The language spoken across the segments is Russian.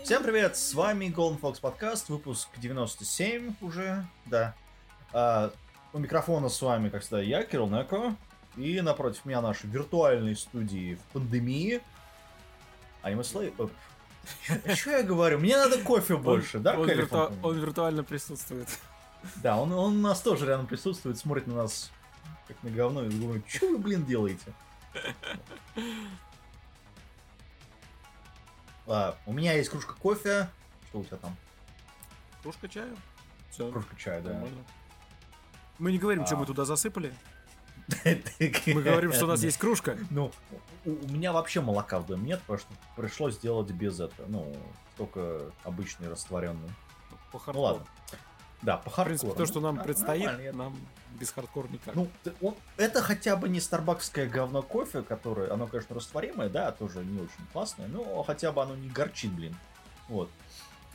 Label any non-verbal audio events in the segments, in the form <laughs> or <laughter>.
Всем привет, с вами Golden Fox Подкаст, выпуск 97 уже, да. А, у микрофона с вами, как всегда, я, Кирилл Неко, и напротив меня наши виртуальные студии в пандемии. Аниме Слей... Что я говорю? Мне надо кофе больше, да, он, вирту... он виртуально присутствует. Да, он, он у нас тоже рядом присутствует, смотрит на нас как на говно и думает, что вы, блин, делаете? А, у меня есть кружка кофе. Что у тебя там? Кружка чая. Все. Кружка чая, да. Нормально. Мы не говорим, а... что мы туда засыпали. <laughs> Мы говорим, что у нас есть кружка. Ну, у, меня вообще молока в доме нет, потому что пришлось сделать без этого. Ну, только обычный растворенный. Ну ладно. Да, по хардкору. В принципе, то, что нам ну, предстоит, нам без хардкор никак. Ну, он, это хотя бы не старбакское говно кофе, которое, оно, конечно, растворимое, да, тоже не очень классное, но хотя бы оно не горчит, блин. Вот.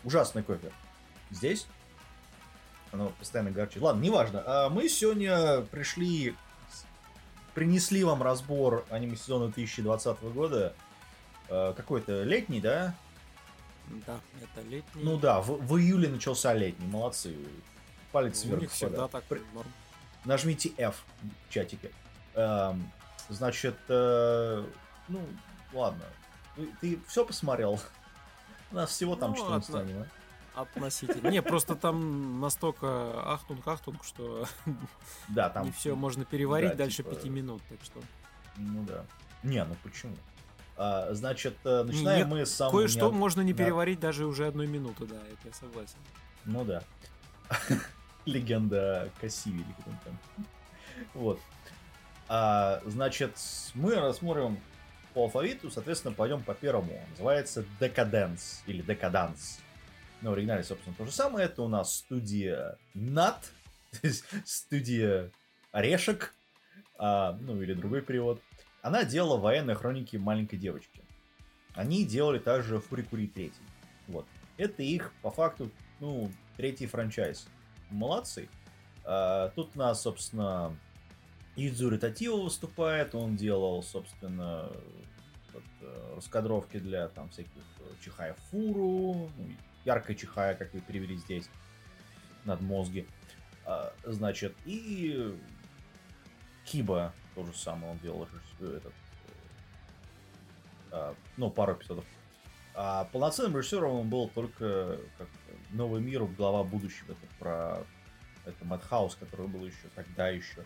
Ужасный кофе. Здесь оно постоянно горчит. Ладно, неважно. А мы сегодня пришли, принесли вам разбор аниме сезона 2020 года. А, какой-то летний, да? Да, это летний. Ну да, в, в июле начался летний, молодцы. Палец вверх. У них всегда так При... норм. Нажмите F в чатике. Эм, значит, э, ну, ладно. Ты, ты все посмотрел? У нас всего там ну, 14 отно... аниме. Относительно. Не, просто там настолько ахтунг-ахтунг, что <laughs> да, там не все можно переварить да, дальше типа... 5 минут, так что. Ну да. Не, ну почему? А, значит, э, начинаем Нет, мы с самого... Кое-что не... можно не да. переварить даже уже одной минуты, да, это я согласен. Ну да. <laughs> Легенда Кассиви или кто там. Вот. А, значит, мы рассмотрим по алфавиту, соответственно, пойдем по первому. Называется Decadence или Decadence. На оригинале, собственно, то же самое. Это у нас студия NAT, <laughs> студия Орешек, а, ну или другой перевод. Она делала военные хроники маленькой девочки. Они делали также Фурикури 3. Вот. Это их, по факту, ну, третий франчайз. Молодцы. А, тут у нас, собственно, Юдзури Татио выступает. Он делал, собственно, вот, э, раскадровки для там всяких э, Чихая Фуру, ну, яркая Чихая, как вы перевели здесь, над мозги. А, значит, и Киба то же самое он делал этот, а, ну, пару эпизодов. А полноценным режиссером он был только как Новый мир, глава будущего. Это про это Мэтхаус, который был еще тогда еще.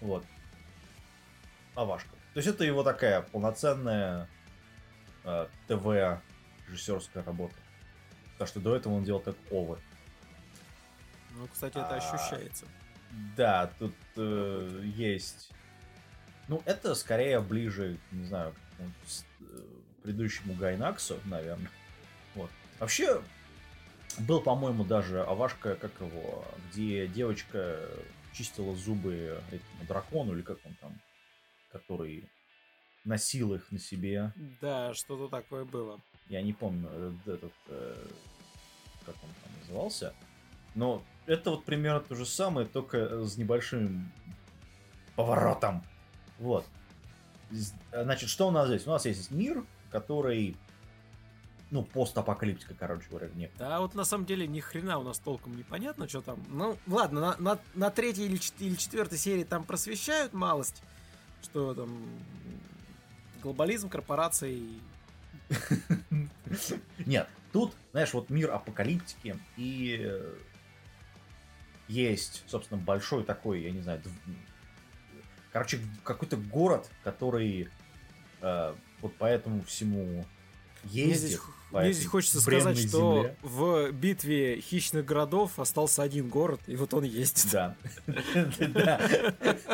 Вот. Авашка. То есть это его такая полноценная э, ТВ режиссерская работа. Потому что до этого он делал так Овы. Ну, кстати, это а, ощущается. Да, тут э, есть ну, это скорее ближе, не знаю, к э, предыдущему Гайнаксу, наверное. Вот. Вообще, был, по-моему, даже Авашка, как его, где девочка чистила зубы этому дракону, или как он там, который носил их на себе. Да, что-то такое было. Я не помню, э, этот, э, как он там назывался. Но это вот примерно то же самое, только с небольшим поворотом. Вот. Значит, что у нас здесь? У нас есть мир, который ну, постапокалиптика, короче говоря, нет. Да, вот на самом деле ни хрена у нас толком непонятно, что там. Ну, ладно, на, на, на третьей или, или четвертой серии там просвещают малость, что там глобализм, корпорации. Нет, тут, знаешь, вот мир апокалиптики и есть, собственно, большой такой, я не знаю, Короче, какой-то город, который э, вот по этому всему ездит. Мне здесь, мне здесь хочется сказать, что земле. в битве хищных городов остался один город, и вот он есть. Да.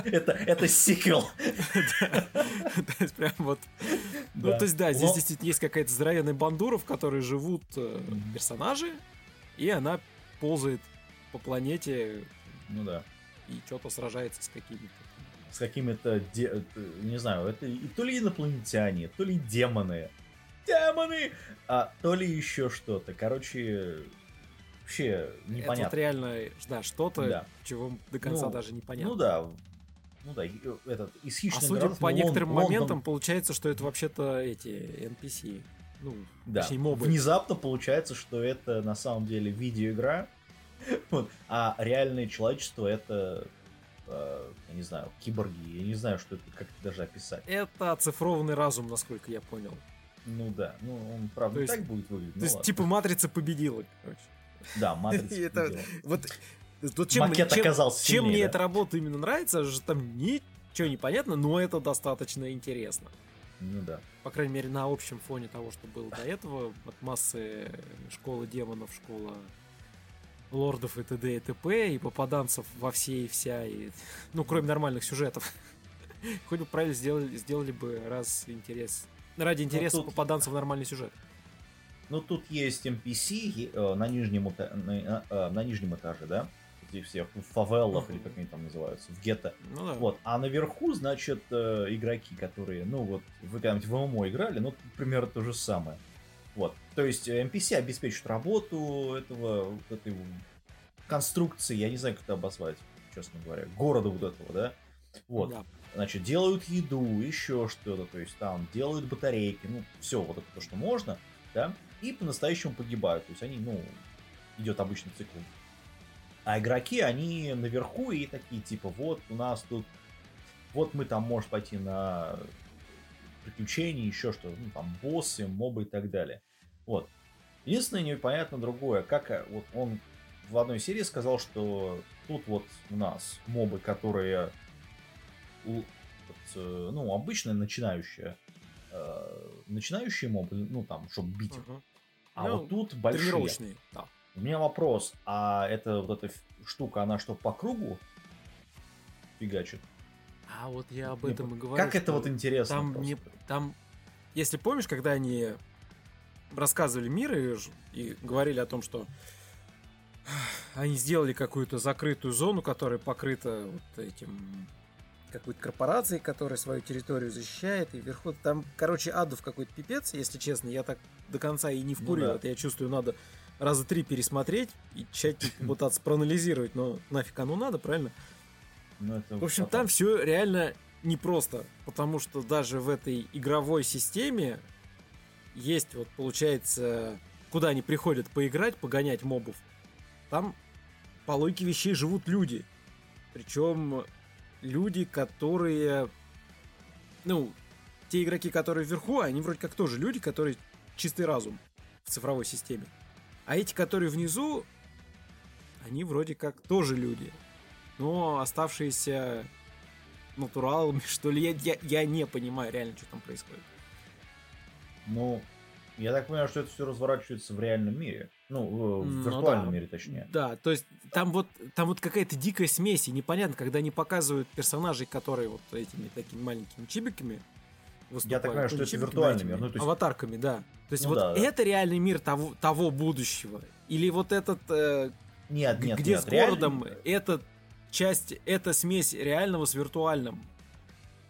Это сиквел. То есть прям вот... Ну, то есть, да, здесь действительно есть какая-то здоровенная бандура, в которой живут э, персонажи, и она ползает по планете. Ну да. И что-то сражается с какими-то с какими-то, де... не знаю, это то ли инопланетяне, то ли демоны. Демоны! А то ли еще что-то. Короче, вообще непонятно. Это вот реально, да, что-то, да. чего до конца ну, даже непонятно. Ну да. ну да, э, этот, из хищных А судя городов, по ну, некоторым Лон- Лондон- моментам, получается, что это вообще-то эти NPC. Ну, Да, точнее, мобы. внезапно получается, что это на самом деле видеоигра, <laughs> вот, а реальное человечество это, э, я не знаю, киборги, я не знаю, что это, как это даже описать. Это оцифрованный разум, насколько я понял. Ну да, ну он правда То есть- так будет выглядеть. То ну есть, ладно. типа, матрица победила, короче. Да, <laughs> матрица. Победила. Вот, вот чем, Макет чем- оказался чем мне сильнее, эта работа именно нравится, что там ничего не понятно, но это достаточно интересно. Ну да. По крайней мере, на общем фоне того, что было до этого, от массы школы демонов, школа лордов и т.д. и т.п. и попаданцев во все и вся, и, ну, кроме нормальных сюжетов. <laughs> Хоть бы правильно сделали, сделали бы раз интерес. Ради интереса тут- попаданцев нормальный сюжет. Ну тут есть NPC э, на нижнем, на, э, на нижнем этаже, да? Эти все в фавелах, Мгм. или как они там называются, в гетто. Ну да. Вот, а наверху, значит, э, игроки, которые, ну вот, вы когда-нибудь в ММО играли, ну, примерно то же самое. Вот, то есть э, NPC обеспечивают работу этого, вот этой конструкции, я не знаю, как это обозвать, честно говоря, города вот этого, да? Вот, Да. Значит, делают еду, еще что-то, то есть там делают батарейки, ну, все вот это то, что можно, да, и по-настоящему погибают, то есть они, ну, идет обычный цикл. А игроки, они наверху и такие, типа, вот у нас тут, вот мы там можем пойти на приключения, еще что, ну, там, боссы, мобы и так далее. Вот. Единственное, непонятно другое, как э, вот он в одной серии сказал, что тут вот у нас мобы, которые у- э, ну, обычные начинающие, э, начинающие мобы, ну, там, чтобы бить их. Мгм. А Ну, вот тут большие. Да. У меня вопрос, а это вот эта штука, она что, по кругу фигачит? А вот я об Мне этом по- и говорю. Как это вот интересно Там, просто. не, там, если помнишь, когда они рассказывали мир и, и говорили о том, что <sighs> они сделали какую-то закрытую зону, которая покрыта вот этим какой-то корпорацией, которая свою территорию защищает, и вверху там, короче, адов какой-то пипец, если честно, я так до конца и не Ну вкурил, да. это я чувствую, надо раза три пересмотреть и тщательно <laughs> попытаться проанализировать, но нафиг оно надо, правильно? Ну, В общем, там все реально непросто, потому что даже в этой игровой системе есть вот, получается, куда они приходят поиграть, погонять мобов. Там по логике вещей живут люди. Причем люди, которые... Ну, те игроки, которые вверху, они вроде как тоже люди, которые чистый разум в цифровой системе. А эти, которые внизу, они вроде как тоже люди. Но оставшиеся натуралами, <laughs> что ли, я, я, я не понимаю реально, что там происходит. Ну, я так понимаю, что это все разворачивается в реальном мире. Ну, в, Ну виртуальном да. мире, точнее. Да, то есть там вот, там вот какая-то дикая смесь, и непонятно, когда они показывают персонажей, которые вот этими такими маленькими чибиками выступают. понимаю, что не это виртуальный этими мир, ну, то есть- Аватарками, да. То есть Ну вот да, да. это реальный мир того, того будущего. Или вот этот, э, Нет, нет, где нет. с городом, реальный- это часть, это смесь реального с виртуальным.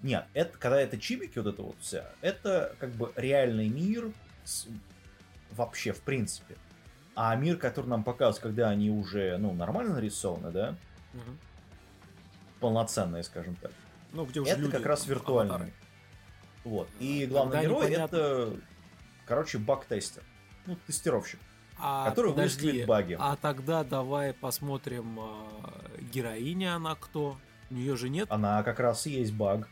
Нет, это, когда это чибики, вот это вот вся, это как бы реальный мир с- вообще, в принципе. А мир, который нам показывают, когда они уже, ну, нормально нарисованы, да, Мгм. полноценные, скажем так. Ну, где уже это люди, как раз виртуальный. аватары. Вот. И Тогда главный герой непонятно. это, короче, баг-тестер. Ну, тестировщик. А, который подожди, выискивает баги. А тогда давай посмотрим, а, героиня она кто? У нее же нет. Она как раз и есть баг.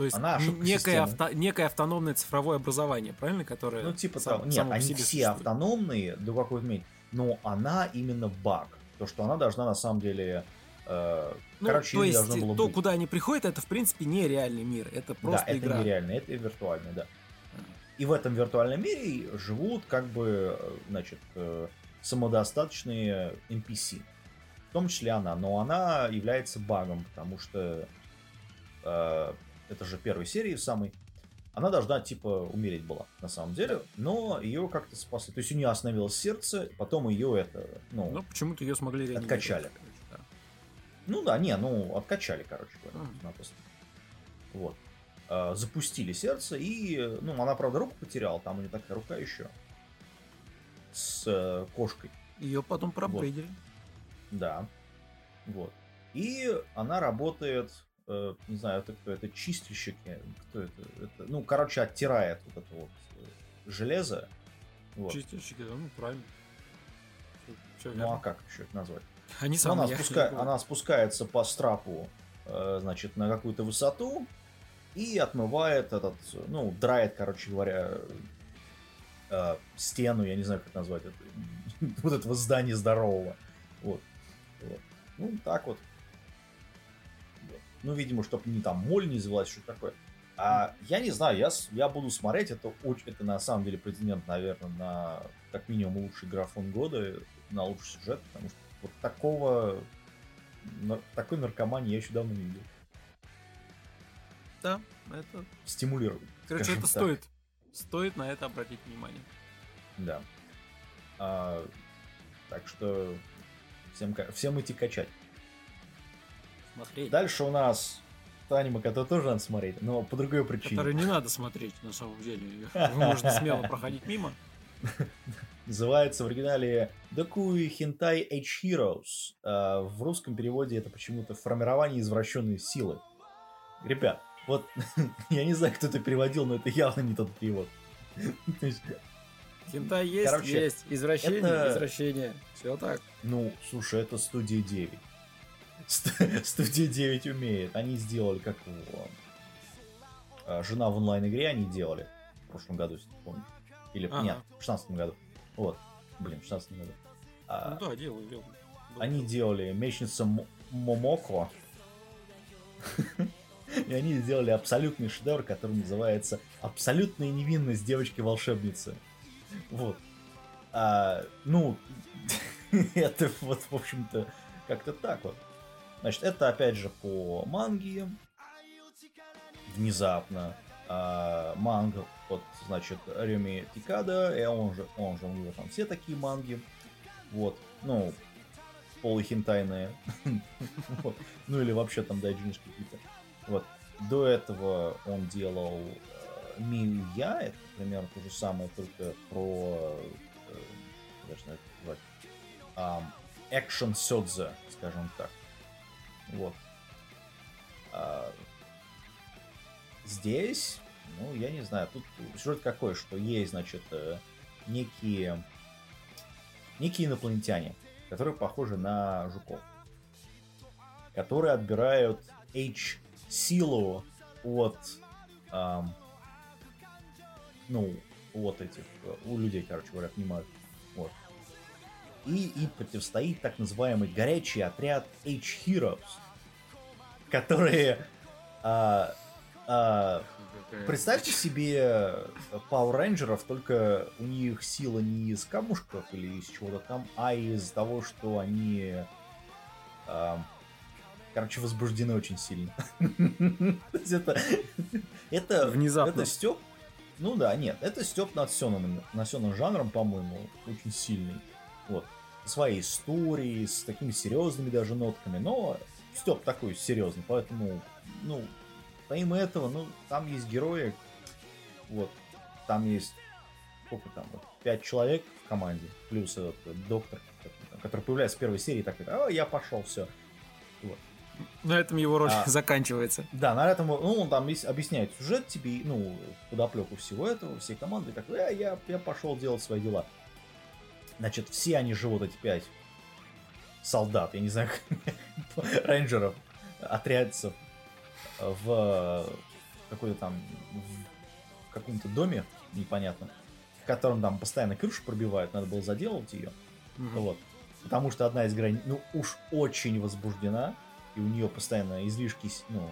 То есть она некое, авто- некое автономное цифровое образование, правильно? Которое Ну, типа сам- того. Нет, они все существует. автономные до какой-то меры, но она именно баг. То, что она должна на самом деле... э, Ну, короче, то есть было то, быть. куда они приходят, это в принципе не реальный мир, это просто да, игра. это нереально, это виртуально, да. И в этом виртуальном мире живут как бы, значит, э, самодостаточные NPC. В том числе она. Но она является багом, потому что э, это же первой серии самой. Она должна, типа, умереть была, на самом деле. Но ее как-то спасли. То есть у нее остановилось сердце, потом ее это, ну, Но почему-то ее смогли. Откачали. да. Ну да, не, ну, откачали, короче говоря, напросто. Вот. А, Запустили сердце, и, ну, она, правда, руку потеряла, там у нее такая рука еще. С э, кошкой, Ее потом проапгрейдили. да. Вот. И она работает, э, не знаю, это кто, это чистильщик, кто это, это, ну, короче, оттирает вот это вот э, железо. Вот. Чистильщики, да, ну, правильно. Все, ну, а как еще это назвать? Они ну, она, спуска... она спускается по страпу, э, значит, на какую-то высоту и отмывает этот, ну, драет, короче говоря, э, стену, я не знаю, как назвать это, <laughs> вот этого здания здорового. Вот. вот. Ну, так вот. Ну, видимо, чтобы не там моль не извелась, что такое. А я не знаю, я, я буду смотреть, это, очень, это на самом деле претендент, наверное, на как минимум лучший графон года, на лучший сюжет, потому что вот такого, такой наркомании я еще давно не видел. Да, это... Стимулирует. Короче, это так. стоит. Стоит на это обратить внимание. Да. А, так что всем, всем идти качать. Смотреть. Дальше у нас аниме, которое тоже надо смотреть, но по другой причине. Который не надо смотреть, на самом деле. <laughs> Можете смело проходить мимо. Называется в оригинале Докуи Хентай H Heroes. А в русском переводе это почему-то формирование извращенной силы. Ребят, вот <laughs> я не знаю, кто это переводил, но это явно не тот перевод. <laughs> Хентай есть, Короче, есть. Извращение, это... извращение. Все так. Ну, слушай, это студия 9. <laughs> Студия 9 умеет. Они сделали, как его... А, Жена в онлайн-игре они делали. В прошлом году, если помню. Или, ага. нет, в 16 году. Вот. Блин, в 16 году. А, ну да, делали, делали. Они делали Мечница Момоко. <laughs> И они сделали абсолютный шедевр, который называется «Абсолютная невинность девочки-волшебницы». Вот. А, ну, <laughs> это вот, в общем-то, как-то так вот. Значит, это опять же по манге. Внезапно. А, манга вот, значит, Реми Тикада, и он же, он же, у него там все такие манги. Вот, ну, полухентайные. <laughs> Ну или вообще там дайджинишки какие-то. Вот. До этого он делал э, Мию Я, это примерно то же самое, только про э, экшен сёдзе, скажем так. Вот. А, здесь, ну, я не знаю, тут сюжет какой, что есть, значит, э, некие, некие инопланетяне, которые похожи на жуков, которые отбирают H-силу от, эм, ну, от этих, у людей, короче говоря, понимают. И им противостоит так называемый горячий отряд H-Heroes, которые... А, а, представьте себе Power Rangers, только у них сила не из камушков или из чего-то там, а из того, что они... А, короче, возбуждены очень сильно. <laughs> это, это, Внезапно. Это степ. Ну да, нет, это степ над сёном, над жанром, по-моему, очень сильный. Вот. Своей историей, с такими серьезными даже нотками, но Степ такой серьезный, поэтому, ну, помимо этого, ну, там есть герои, вот, там есть, сколько там, вот, пять человек в команде, плюс этот доктор, который появляется в первой серии, такой, а, я пошел, все. Вот. На этом его роль а, <laughs> заканчивается. Да, на этом, ну, он там объясняет сюжет тебе, ну, подоплеку всего этого, всей команды, такой, а, я, я пошел делать свои дела. Значит, все они живут, эти пять солдат, я не знаю, <laughs> рейнджеров, отрядцев в какой-то там в каком-то доме непонятном, в котором там постоянно крышу пробивают, надо было заделывать ее. Mm-hmm. Вот. Потому что одна из граней, ну, уж очень возбуждена, и у нее постоянно излишки, ну,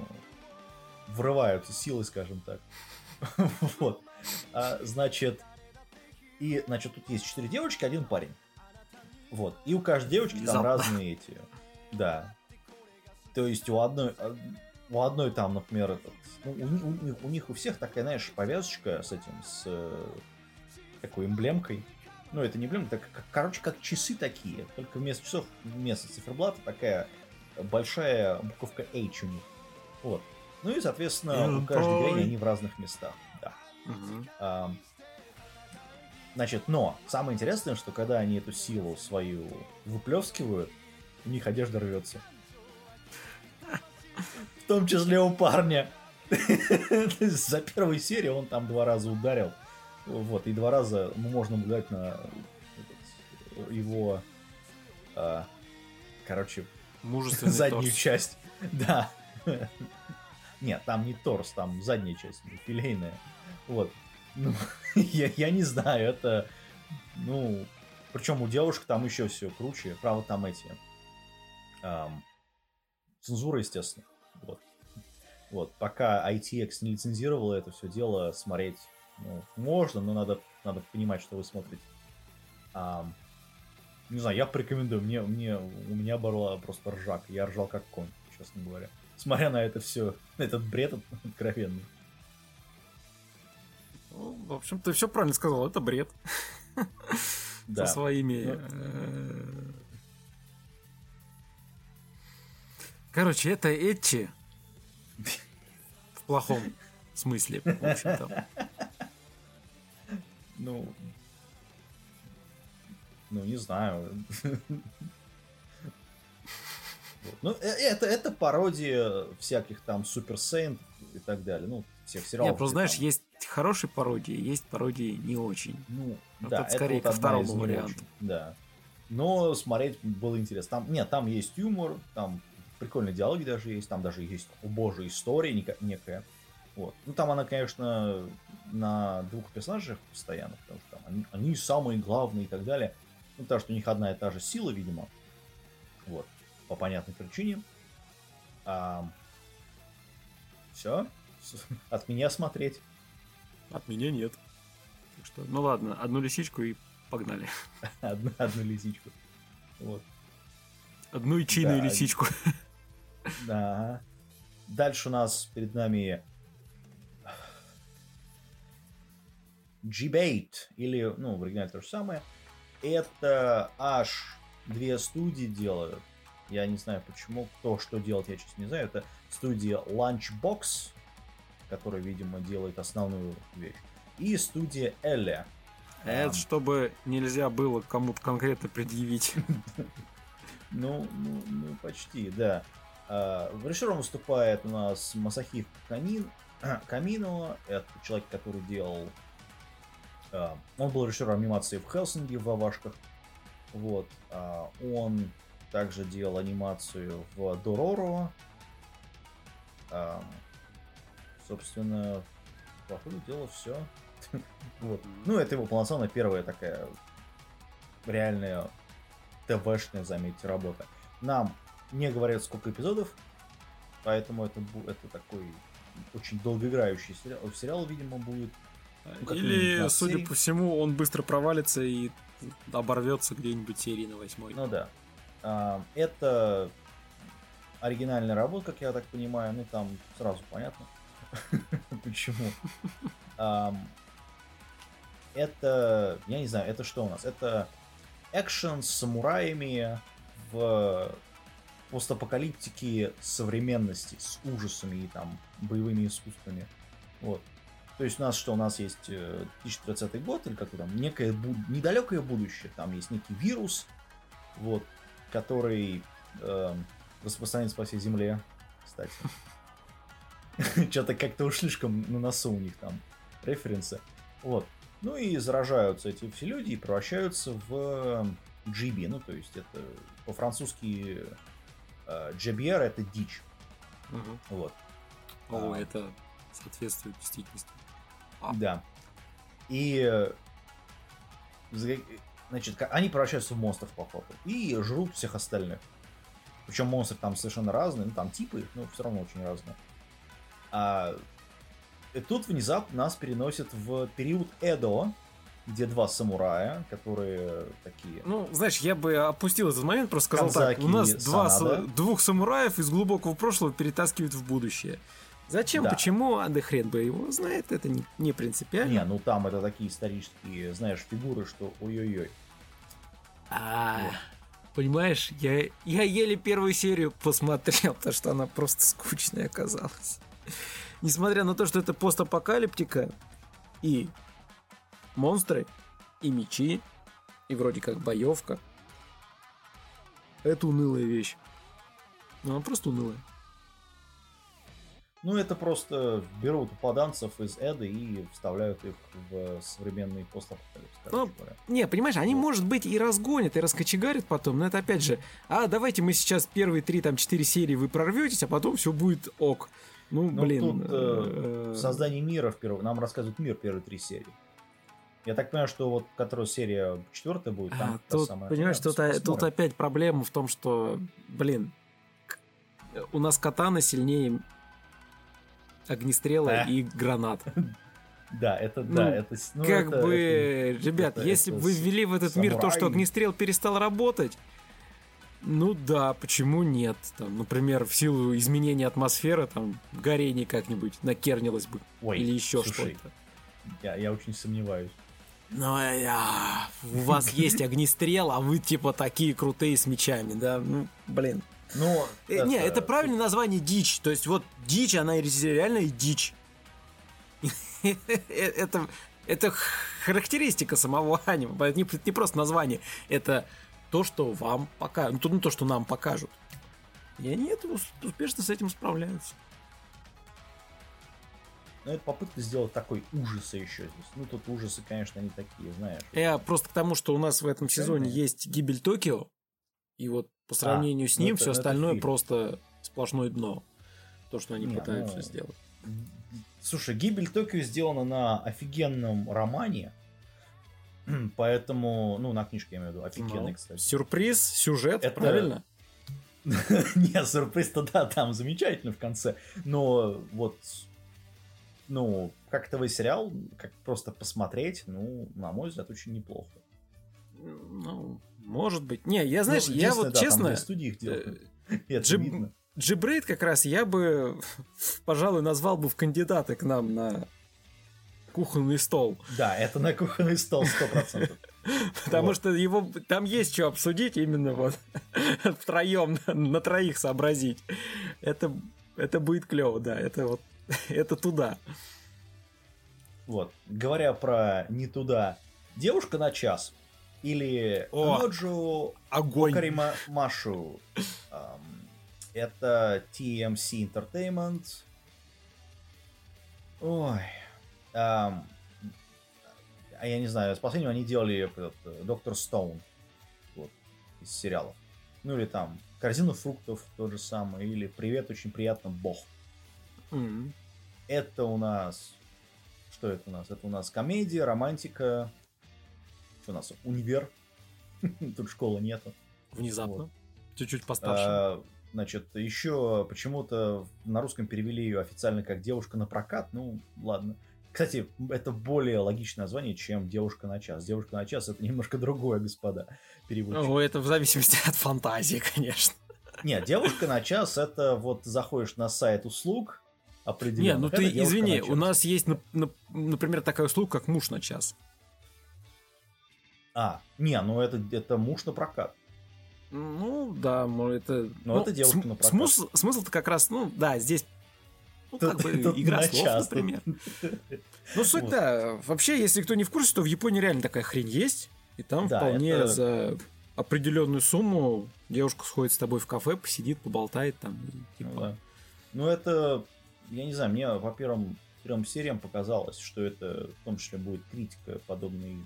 врываются силы, скажем так. <laughs> вот. А, значит, и, значит, тут есть четыре девочки, один парень. Вот. И у каждой девочки там разные эти. Да. То есть у одной, у одной там, например, этот, ну, у, у, них, у них у всех такая, знаешь, повязочка с этим, с э, такой эмблемкой. Ну, это не эмблемка, это, как, короче, как часы такие. Только вместо часов, вместо циферблата такая большая буковка H у них. Вот. Ну и, соответственно, у каждой грани они в разных местах. Да. Угу. А, Значит, но самое интересное, что когда они эту силу свою выплескивают, у них одежда рвется. В том числе у парня. <laughs> За первую серию он там два раза ударил. Вот, и два раза можно ударить на его, а, короче, заднюю торс. часть. <laughs> Да. Нет, там не торс, там задняя часть, филейная. Вот. Ну, <laughs> я, я не знаю, это, ну, причем у девушек там еще все круче. Правда, там эти, эм, цензура, естественно. Вот. Вот, пока ITX не лицензировала это все дело, смотреть ну, можно, но надо, надо понимать, что вы смотрите. А, не знаю, я порекомендую. Мне, мне, у меня была просто ржак. Я ржал как конь, честно говоря. Смотря на это все, <laughs> этот бред откровенный. Ну, в общем, ты все правильно сказал, это бред. <laughs> Да. Со своими... Ну, э, Короче, это Этчи в плохом смысле, в общем-то. <laughs> Ну, ну, не знаю. <laughs> Ну, э, это, это пародия всяких там Супер Сейн и так далее. Ну, всех сериалов. Нет, просто знаешь, там. есть хорошие пародии, есть пародии не очень. Ну, вот да, это скорее это ко второму варианту. Да. Но смотреть было интересно. Там, нет, там есть юмор, там прикольные диалоги даже есть, там даже есть, о боже, история некая. Вот. Ну, там она, конечно, на двух персонажах постоянно, потому что там они, они самые главные и так далее. Ну, потому что у них одна и та же сила, видимо. Вот. По понятной причине. А... Все. <laughs> От меня смотреть. От меня нет. Так что, ну ладно, одну лисичку и погнали. <laughs> одну, одну лисичку. Вот. Одну ичиную да. лисичку. <laughs> Да. Дальше у нас перед нами G-Bait, или, ну, в оригинале то же самое. Это аж две студии делают. Я не знаю почему, кто что делает, я честно не знаю. Это студия Lunchbox, которая, видимо, делает основную вещь. И студия Эля. Это чтобы нельзя было кому-то конкретно предъявить. <laughs> Ну, ну, ну, почти, да. А, в режиссером выступает у нас Масахив Камин, <clears throat> Камино. Это человек, который делал... А, он был режиссером анимации в Хелсинге в Вавашках. Вот. А, он также делал анимацию в Дороро. Собственно, по ходу дела все. <laughs> вот. Ну, это его полноценная первая такая реальная ТВшная, заметьте, работа. Нам не говорят, сколько эпизодов, поэтому это, это такой очень долгоиграющий сериал. Сериал, видимо, будет. Ну, Или, судя по всему, он быстро провалится и оборвется где-нибудь серии на восьмой. Ну да. А, это оригинальная работа, как я так понимаю. Ну, там сразу понятно. <laughs> Почему? Это, я не знаю, это что у нас? Это экшен с самураями в постапокалиптики современности с ужасами и там боевыми искусствами. Вот. То есть у нас что? У нас есть 2030 э, год, или как там, некое бу- недалекое будущее. Там есть некий вирус, вот, который э, распространяется по всей Земле, кстати. <laughs> Что-то как-то уж слишком на носу у них там референсы. Вот. Ну и заражаются эти все люди и превращаются в GB. Ну, то есть это по-французски э, Джебьер это дичь. Угу. Вот. О, а, это соответствует действительности. А. Да. И значит, они превращаются в монстров, походу, и жрут всех остальных. Причем монстры там совершенно разные, ну там типы, но все равно очень разные. А и тут внезапно нас переносят в период Эдо, где два самурая, которые такие... Ну, знаешь, я бы опустил этот момент, просто сказал Канзаки так, у нас два, двух самураев из глубокого прошлого перетаскивают в будущее. Зачем, да. почему, а да хрен бы его знает, это не, не принципиально. Не, ну там это такие исторические, знаешь, фигуры, что ой-ой-ой. А, вот. понимаешь, я, я еле первую серию посмотрел, <laughs> потому что она просто скучная оказалась. <laughs> Несмотря на то, что это постапокалиптика и монстры, и мечи, и вроде как боевка. Это унылая вещь. Ну, она просто унылая. Ну, это просто берут попаданцев из Эды и вставляют их в современный постапокалипс. Ну, не, понимаешь, они, вот. может быть, и разгонят, и раскочегарят потом, но это опять же, а давайте мы сейчас первые три, там, четыре серии вы прорветесь, а потом все будет ок. Ну, ну блин. Тут э, э, создание мира в первом, нам рассказывают мир первые три серии. Я так понимаю, что вот которая серия четвертая будет, там а, тут, самая, понимаешь, тут, тут опять проблема в том, что, блин, у нас катана сильнее огнестрела и гранат. <laughs> Да, это ну, да, это. Ну, как это, бы, это, ребят, это, если бы вы ввели в этот самурай. мир то, что огнестрел перестал работать, ну да, почему нет? Там, например, в силу изменения атмосферы, там, горение как-нибудь накернилось бы. Ой, или еще что-то. Я, я очень сомневаюсь. Ну, я... у вас есть огнестрел, а вы типа такие крутые с мечами, да? Ну, блин. Ну, это... Не, это правильное название дичь. То есть вот дичь, она реальная дичь. <laughs> это, это характеристика самого аниме. Это не, не просто название. Это то, что вам покажут. Ну, то, ну, то, что нам покажут. И они это успешно с этим справляются. Но это попытка сделать такой ужасы еще здесь. Ну, тут ужасы, конечно, не такие, знаешь. Я просто к тому, что у нас в этом сезоне есть гибель Токио. И вот по сравнению а, с ним ну, все остальное это просто сплошное дно. То, что они не, пытаются ну, сделать. Слушай, гибель Токио сделана на офигенном романе. <clears throat> Поэтому, ну, на книжке я имею в виду, офигенный, ну, кстати. Сюрприз, сюжет, это... правильно? <laughs> Не, сюрприз-то да, там замечательно в конце. Но вот, ну, как ТВ сериал, как просто посмотреть, ну, на мой взгляд, очень неплохо. Ну, может быть. Не, я, знаешь, ну, я вот да, честно... Там их делают. <laughs> Это Джиб... видно. Джибрейд как раз я бы, <laughs> пожалуй, назвал бы в кандидаты к нам на кухонный стол. Да, это на кухонный стол, сто процентов. Потому вот. что его там есть что обсудить именно вот <laughs> втроем на, на троих сообразить. Это, это будет клево, да. Это вот <laughs> это туда. Вот. Говоря про не туда. Девушка на час или О, Ноджу огонь. Окарима Машу. Это TMC Entertainment. Ой. А я не знаю, с последнего они делали э, Доктор Стоун. Вот, из сериалов. Ну или там Корзину фруктов тот же самый. Или Привет, очень приятно, Бог. Mm-hmm. Это у нас... Что это у нас? Это у нас комедия, романтика, что у нас? Универ. <laughs> Тут школы нету. Внезапно. Вот. Чуть-чуть постарше. А, значит, еще почему-то на русском перевели ее официально как девушка на прокат. Ну, ладно. Кстати, это более логичное название, чем девушка на час. Девушка на час это немножко другое, господа. Переводчик. Ну, это в зависимости от фантазии, конечно. Нет, девушка на час это вот заходишь на сайт услуг определенно. Не, ну ты извини, у нас есть, например, такая услуга, как муж на час. А, не, ну это, это муж на прокат. Ну, да, это... Но ну, это девушка см- на прокат. Смысл, смысл-то как раз, ну, да, здесь ну, как бы игра слов, час, например. Ну, суть, вот. да. Вообще, если кто не в курсе, то в Японии реально такая хрень есть. И там да, вполне это... за определенную сумму девушка сходит с тобой в кафе, посидит, поболтает там. Типа... ну, да. ну, это, я не знаю, мне по первым трем сериям показалось, что это в том числе будет критика подобной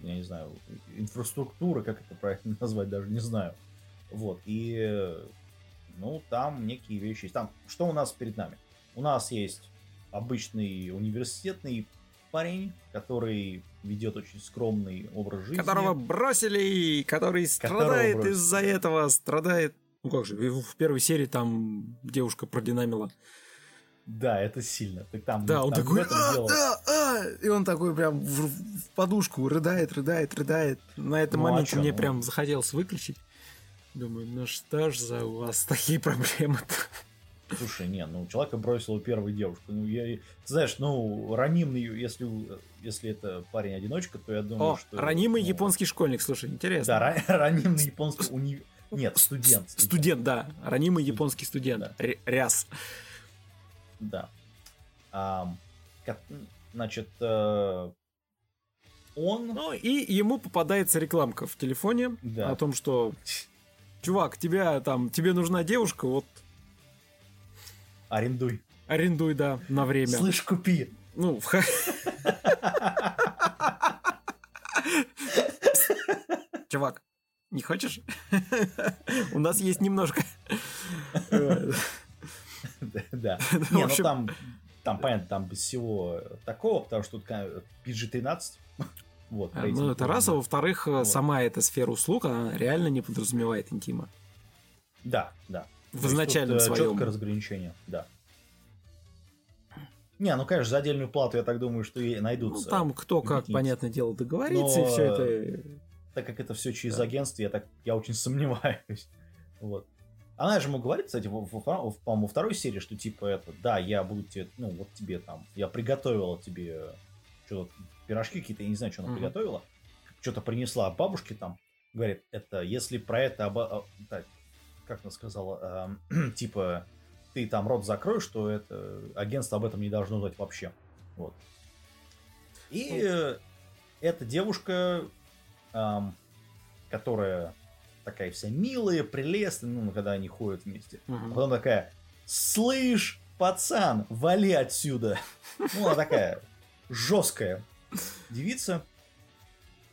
я не знаю, инфраструктуры, как это правильно <laughs> назвать, даже не знаю. Вот, и, ну, там некие вещи Там, что у нас перед нами? У нас есть обычный университетный парень, который ведет очень скромный образ жизни. Которого бросили, который страдает из-за этого, страдает... Ну как же, в первой серии там девушка продинамила да, это сильно. Ты там, да, он там такой, а, а, а, и он такой прям в, в подушку рыдает, рыдает, рыдает. На этом ну, моменте а мне ну? прям захотелось выключить. Думаю, ну что ж за у вас такие проблемы-то? Слушай, не, ну человека бросила первую девушку. Ну, я, ты знаешь, ну, ранимый, если, если это парень-одиночка, то я думаю, О, что... ранимый ну, японский школьник, слушай, интересно. Да, ранимый японский уни... Нет, студент. Студент, студент да. Ранимый японский студент. Да. Ряс. Да. А, как, значит, э, он... Ну, и ему попадается рекламка в телефоне да. о том, что чувак, тебя там, тебе нужна девушка, вот Арендуй. Арендуй, да, на время. Слышь, купи. Ну, в... Чувак, не хочешь? У нас есть немножко. Да. Не, ну там, там, понятно, там без всего такого, потому что тут PG-13. Вот, а, ну, это раз, а во-вторых, вот. сама эта сфера услуг, она реально не подразумевает интима. Да, да. В изначальном своем. Четкое разграничение, да. Не, ну, конечно, за отдельную плату, я так думаю, что и найдутся. Ну, там кто как, понятное дело, договорится, Но... и все это... Так как это все через да. агентство, я, так, я очень <laughs> сомневаюсь. Вот. Она же ему говорит, кстати, во второй серии, что типа это, да, я буду тебе, ну, вот тебе там, я приготовила тебе что-то, пирожки какие-то, я не знаю, что она mm-hmm. приготовила, что-то принесла бабушке там, говорит, это, если про это, оба, а, так, как она сказала, э, <clears throat> типа, ты там рот закроешь, то это агентство об этом не должно знать вообще. Вот. И э, эта девушка, эм, которая такая вся милая, прелестная, ну, когда они ходят вместе. А потом такая, слышь, пацан, вали отсюда. <laughs> Ну, она такая жесткая девица.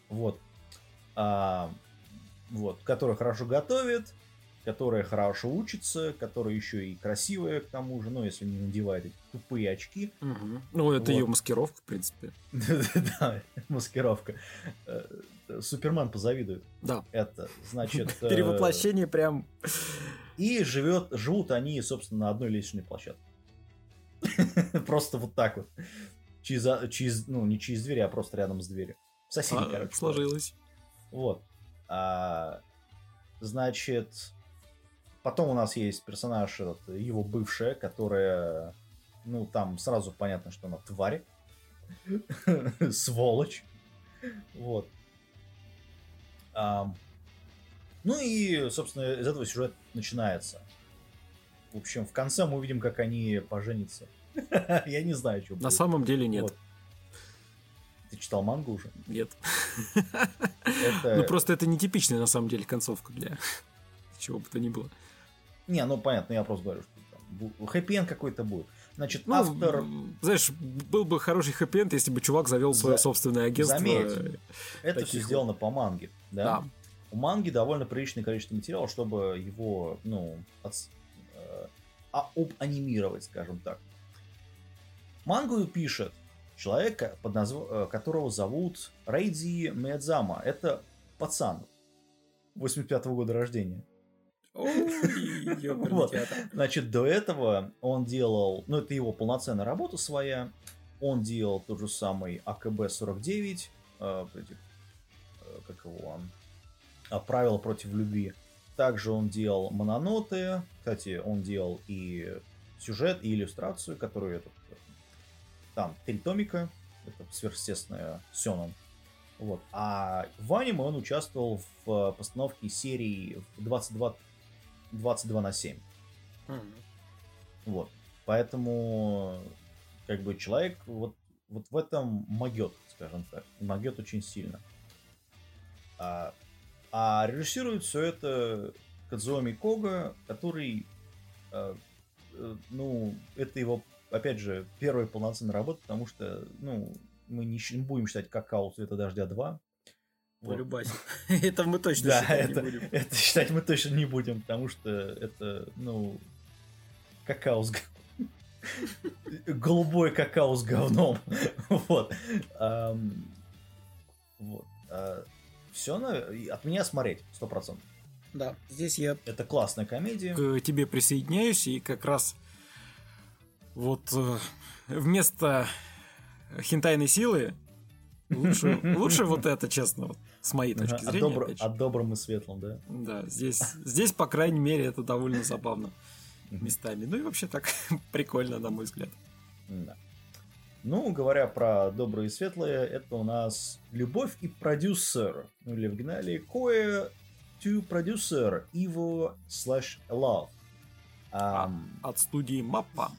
Вот. А, вот, которая хорошо готовит, которая хорошо учится, которая еще и красивая к тому же, ну, если не надевает эти тупые очки. Угу. Ну, это вот. ее маскировка, в принципе. <laughs> Да, маскировка. Э, Супермен позавидует. Да. Это, значит... <laughs> Э, Перевоплощение прям... И живет, живут они, собственно, на одной лестничной площадке. <laughs> Просто вот так вот. Через, через, ну, не через дверь, а просто рядом с дверью. Соседи, а, короче. Сложилось. Вот. А, значит, Потом у нас есть персонаж, этот, его бывшая, которая, ну, там сразу понятно, что она тварь. <laughs> Сволочь. Вот. А, ну и, собственно, из этого сюжет начинается. В общем, в конце мы увидим, как они поженятся. <laughs> Я не знаю, что На самом деле нет. Вот. Ты читал мангу уже? Нет. Это... Ну просто это нетипичная на самом деле концовка для <laughs> чего бы то ни было. Не, ну понятно, я просто говорю, что хэппи какой-то будет. Значит, ну, автор... Знаешь, был бы хороший хэппи если бы чувак завел свое За... собственное агентство. Заметь, это все сделано по манге, да? да? У манги довольно приличное количество материала, чтобы его, ну, от... э, а, анимировать, скажем так. Мангу пишет человек, под назв... Э, которого зовут Рейди Миядзама. Это пацан 85 -го года рождения. Вот. Значит, до этого он делал, ну это его полноценная работа своя, он делал тот же самый АКБ-49, э, э, как его он, а, правила против любви. Также он делал мононоты, кстати, он делал и сюжет, и иллюстрацию, которую этот, там, три томика, это сверхъестественная Сёнон. Вот. А в аниме он участвовал в постановке серии 22 22 на 7. Mm-hmm. Вот. Поэтому, как бы, человек вот, вот в этом могет, скажем так. Могет очень сильно. А, а режиссирует все это Кадзуоми Кога, который, а, ну, это его, опять же, первая полноценная работа, потому что, ну, мы не, будем считать какао цвета дождя 2, Полюбасик. <laughs> это мы точно да, считать это, не будем. Это считать мы точно не будем, потому что это, ну, какао с <laughs> голубой какао с говном. <laughs> вот. вот. А, все на... от меня смотреть, сто процентов. Да, здесь я... Это классная комедия. К тебе присоединяюсь, и как раз вот э, вместо хентайной силы лучше, <laughs> лучше вот это, честно. Вот с моей точки зрения. О, добр... о добром и светлом, да? Да, здесь, здесь, по крайней мере, это довольно забавно местами. Ну и вообще так <laughs> прикольно, на мой взгляд. Да. Ну, говоря про доброе и светлое, это у нас любовь и продюсер. Ну, или в оригинале Кое to producer Evo slash love. Um, от студии Маппа.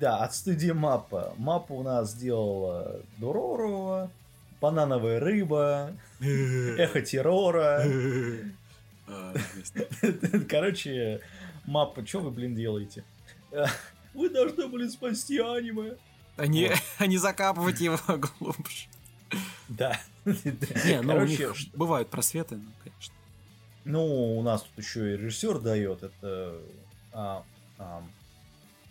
Да, от студии Маппа. Маппа у нас сделала Дуророва, банановая рыба, эхо террора. <laughs> А, <laughs> Короче, мапа, что вы, блин, делаете? <laughs> Вы должны были спасти аниме. А не, вот. а не закапывать его глубже. Да. Не, ну у них бывают просветы, ну, конечно. Ну, у нас тут еще и режиссер дает. Это а, а,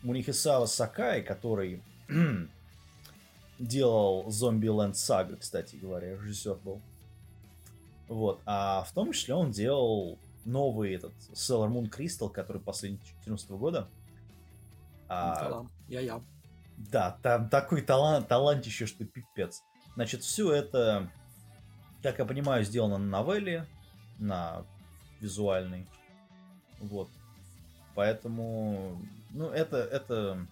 Мунихисава Сакай, который <clears throat> делал Zombie Land Saga, кстати говоря, режиссер был. Вот. А в том числе он делал новый этот Sailor Moon Crystal, который последний 2014 года. А, Я-я. Да, там такой талант, талантище, что пипец. Значит, все это, как я понимаю, сделано на новелле, на визуальной. Вот. Поэтому, ну, это, это,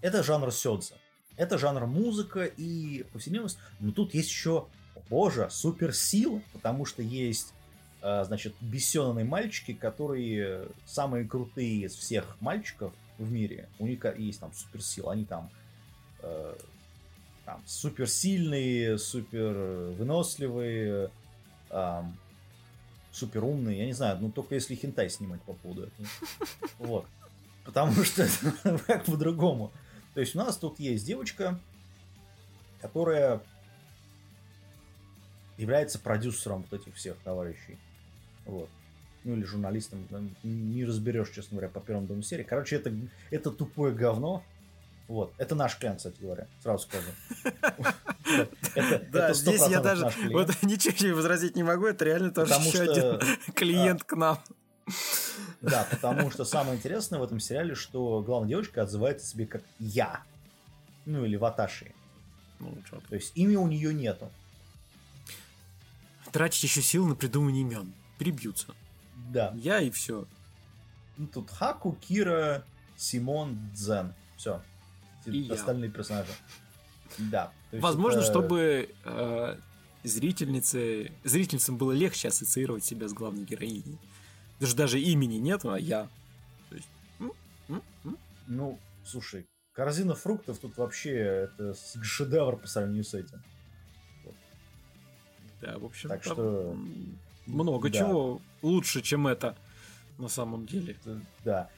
это жанр сёдза. Это жанр музыка и повседневность. Но тут есть еще, боже, суперсила, потому что есть, э, значит, бессенные мальчики, которые самые крутые из всех мальчиков в мире. У них есть там суперсила. Они там, э, там суперсильные, супер выносливые, э, супер умные. Я не знаю, ну только если хентай снимать по поводу этого. <laughs> Вот. Потому что <laughs> как по-другому. То есть у нас тут есть девочка, которая является продюсером вот этих всех товарищей. Вот. Ну или журналистом. Не разберешь, честно говоря, по первому дому серии. Короче, это, это тупое говно. Вот. Это наш клиент, кстати говоря. Сразу скажу. <laughs> Да, здесь я даже вот <laughs> ничего возразить не могу. Это реально тоже еще один клиент к нам. Да, <laughs> потому что самое интересное в этом сериале, что главная девочка отзывается себе как я. Ну или Ваташи. Ну, То есть имя у нее нету. Тратить еще сил на придумывание имен. Прибьются. Да. Я и все. Ну, тут Хаку, Кира, Симон, Дзен. Все. И остальные я. персонажи. Да. Возможно, это... чтобы э, зрительнице, зрительницам было легче ассоциировать себя с главной героиней. Даже даже имени нет, а я. Есть, ну, слушай, корзина фруктов тут вообще это шедевр по сравнению с этим. Да, в общем, так что много да. чего лучше, чем это на самом деле. Да.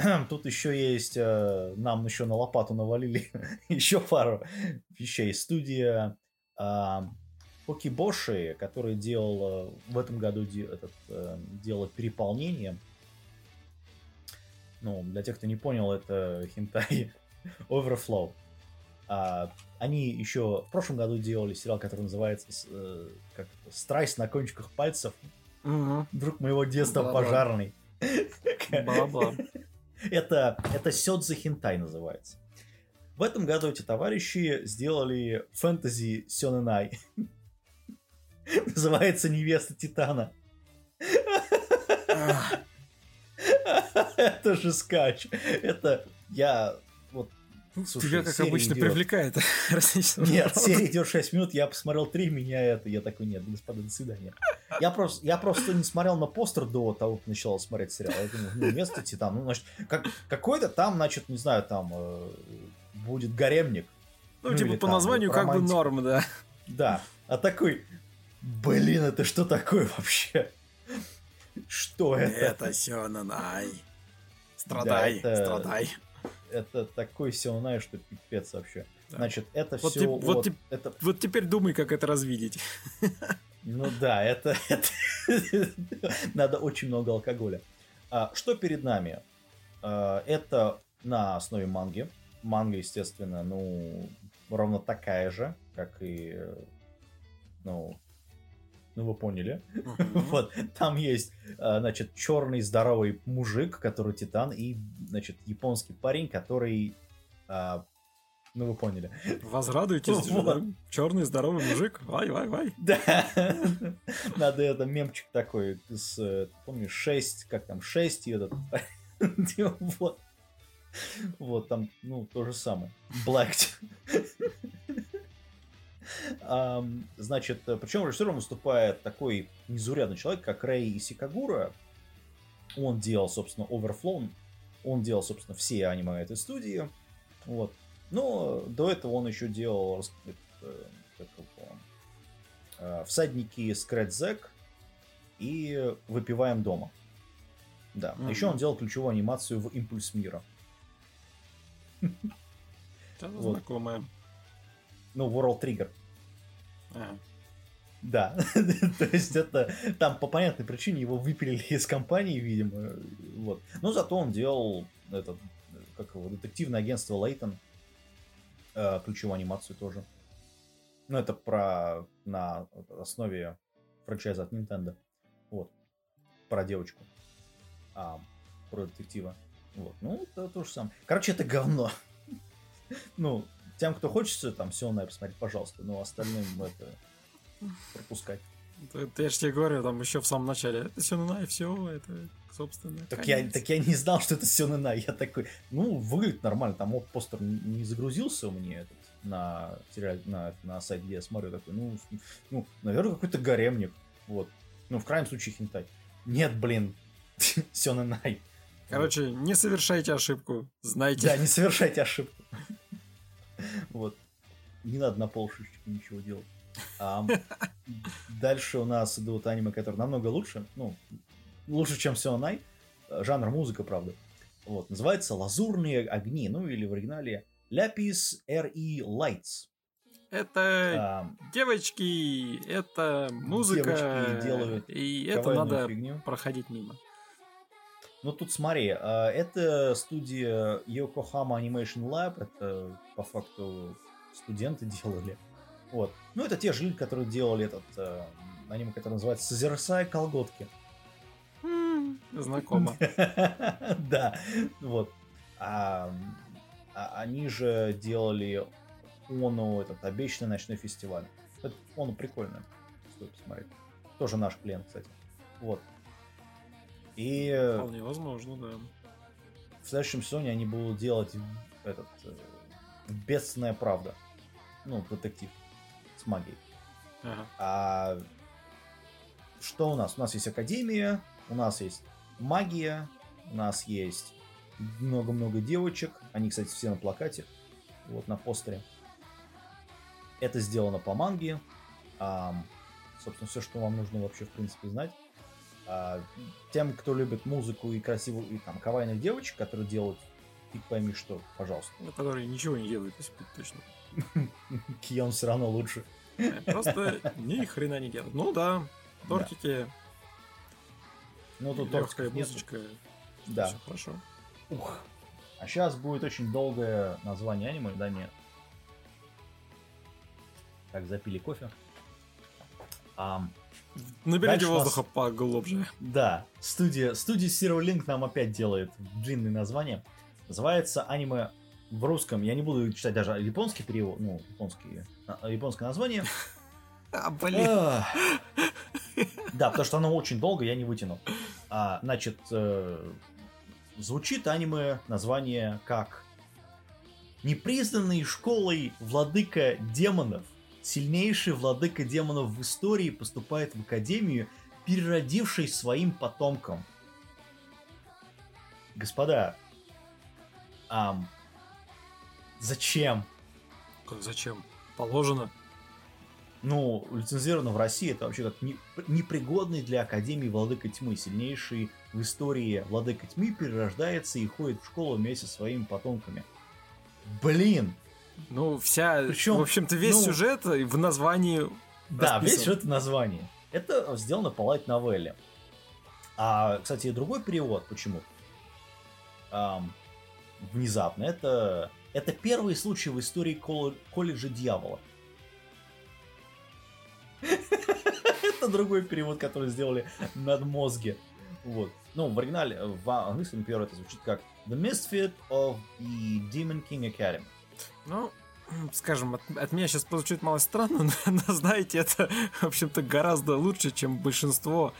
<clears throat> Тут еще есть, э, нам еще на лопату навалили <laughs> еще пару вещей. Студия Покибоши, который делал в этом году этот, э, делал переполнение. Ну, для тех, кто не понял, это хентай <laughs> Overflow. А, они еще в прошлом году делали сериал, который называется э, как «Страсть на кончиках пальцев». Угу. Друг моего детства Бла-бла. пожарный. <laughs> Бла-бла. <laughs> это, это Сёдзе Хентай называется. В этом году эти товарищи сделали фэнтези Сёнэнай. <laughs> Называется «Невеста Титана». <laughs> Это же скач. Это я Слушай, Тебя, как обычно, идет... привлекает <laughs> Нет, серия идет 6 минут, я посмотрел 3, меня это, я такой, нет, господа, до свидания. Я просто, я просто не смотрел на постер до того, как начал смотреть сериал. Я думаю, ну, место Титан, ну, значит, как, какой-то там, значит, не знаю, там э, будет гаремник. Ну, ну типа по там, названию как бы норм, да. Да, а такой, Блин, это что такое вообще? Что это? Это Сёнанай. Страдай, да, это, страдай. Это такой Сёнанай, что пипец вообще. Да. Значит, это вот все... Теп, вот, вот, это... вот теперь думай, как это развидеть. Ну да, это... это... <laughs> Надо очень много алкоголя. А, что перед нами? А, это на основе манги. Манга, естественно, ну, ровно такая же, как и ну, ну вы поняли. Uh-huh. <laughs> вот, там есть, а, значит, черный здоровый мужик, который титан, и, значит, японский парень, который, а, ну вы поняли. Возрадуйтесь, <laughs> вот. черный здоровый мужик, вай, вай, вай. Да, <laughs> надо это мемчик такой, с, помнишь, 6, как там, 6 и этот, <laughs> вот. Вот, там, ну, то же самое. Black. Значит, причем режиссером выступает такой незаурядный человек, как Рэй Исикагура. Он делал, собственно, Overflow, он делал, собственно, все аниме этой студии. Вот. Но до этого он еще делал э, как его, э, всадники Скрэдзек и выпиваем дома. Да. Мгм. Еще он делал ключевую анимацию в Импульс мира. <laughs> Это Вот. знакомое. Ну, World Trigger. А, Да. <laughs> То есть это там по понятной причине его выпилили из компании, видимо. Вот. Но зато он делал этот, как его, детективное агентство Лейтон. э, ключевую анимацию тоже. Ну, это про на основе франчайза от Nintendo. Вот. Про девочку. А, про детектива. Вот. Ну, это то же самое. Короче, это говно. <laughs> Ну, тем, кто хочется, там все на посмотреть, пожалуйста. Но остальным это пропускать. это я же тебе говорю, там еще в самом начале. Это все на и все, это, собственно, Так я, так я не знал, что это все на Я такой, ну, выглядит нормально. Там вот постер не загрузился у меня этот, на, на, на сайт, где я смотрю. Такой, ну, ну, наверное, какой-то гаремник. Вот. Ну, в крайнем случае, хентай. Нет, блин. <laughs> Все на най. Короче, не совершайте ошибку. Знайте. Да, не совершайте ошибку. <laughs> Вот. Не надо на полшишечки ничего делать. Дальше у нас идут аниме, которые намного лучше. Ну, лучше, чем Сионай. Жанр музыка, правда. Вот. Называется «Лазурные огни». Ну, или в оригинале «Lapis R.E. Lights». Это А, девочки, это музыка. Девочки делают и это надо фигню. проходить мимо. Ну, тут смотри, а, это студия Yokohama Animation Lab, это по факту студенты <laughs> делали. Вот. Ну, это те же люди, которые делали этот э, аниме, который называется «Созерцая колготки». Знакомо. <laughs> Да, вот. А, а они же делали Ону, этот обещанный ночной фестиваль. Это Ону прикольно. Стоит посмотреть. Тоже наш клиент, кстати. Вот. И Вполне возможно, да. в следующем сезоне они будут делать этот э, бедственная правда. Ну, детектив с магией. Ага. А что у нас? У нас есть Академия, у нас есть магия, у нас есть много-много девочек. Они, кстати, все на плакате. Вот на постере. Это сделано по манге. Ам, собственно, все, что вам нужно вообще, в принципе, знать. А, тем, кто любит музыку и красивую, и там, кавайных девочек, которые делают фиг пойми что, пожалуйста. Ну, Которые ничего не делают, если точно. Кион все равно лучше. Просто ни хрена не делают. Ну да, тортики, Ну, тут нет. музычка. Да. Все хорошо. Ух. А сейчас будет очень долгое название аниме, да нет. Так, запили кофе. Ам, Наберите у нас- воздуха поглубже. да, студия, студия Zero Link нам опять делает длинное название. Называется аниме в русском. Я не буду читать даже японский перевод, ну, японский, а, японское название. <laughs> А, блин. <laughs> Да, потому что оно очень долго, я не вытянул. А, значит, э, звучит аниме название как Непризнанный школой владыка демонов, сильнейший владыка демонов в истории поступает в академию, переродившись своим потомком. Господа, ам, зачем? Как зачем? Положено. Ну, лицензировано в России, это вообще как не- непригодный для Академии Владыка Тьмы. Сильнейший в истории Владыка Тьмы перерождается и ходит в школу вместе со своими потомками. Блин! Ну, вся, Причем, в общем-то, весь ну- сюжет в названии Да, Расписан. весь это название. Это сделано по лайт новелле. А, кстати, другой перевод почему? Ам, внезапно. Это, это первый случай в истории кол- колледжа дьявола. <laughs> Это другой перевод, который сделали над мозги. Вот. Ну, в оригинале, в английском переводе это звучит как The Misfit of the Demon King Academy. Ну, <clears throat> скажем, от, от меня сейчас прозвучит мало странно, <laughs> но, но, знаете, это, в общем-то, гораздо лучше, чем большинство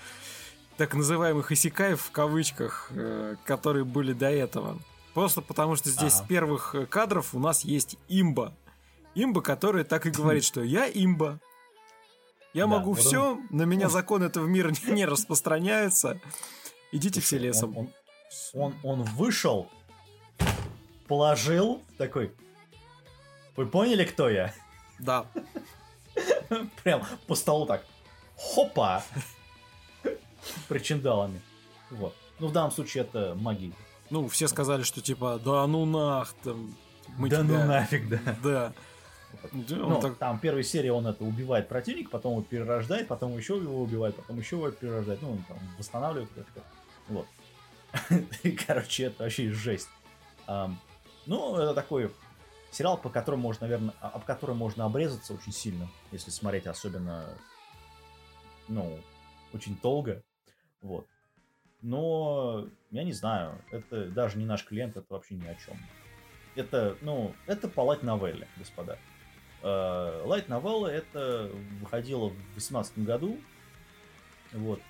так называемых исекаев в кавычках, э, которые были до этого. Просто потому, что здесь Ага. с первых э, кадров у нас есть имба. Имба, которая так и говорит, что я имба. Я Да, могу вот все, на меня он- законы этого мира <laughs> не, не распространяются. Идите все лесом. Он, он, он, он вышел, положил, такой. Вы поняли, кто я? Да. <laughs> Прям по столу так. Хопа! <laughs> Причиндалами. Вот. Ну, в данном случае это магия. Ну, все сказали, что типа, да ну нах, там, мы да тебя... ну нафиг, да. Да. Да, он Ну, так- там первой серии он это убивает противника, потом его перерождает, потом еще его убивает, потом еще его перерождает. Ну, он там восстанавливает как-то. Вот. <laughs> Короче, это вообще жесть. Ну, это такой сериал, по которому можно, наверное, а, об котором можно обрезаться очень сильно, если смотреть особенно, ну, очень долго. Вот. Но я не знаю, это даже не наш клиент, это вообще ни о чем. Это, ну, это по лайт новелле, господа. Лайт новелла это выходило в 2018 году. Вот.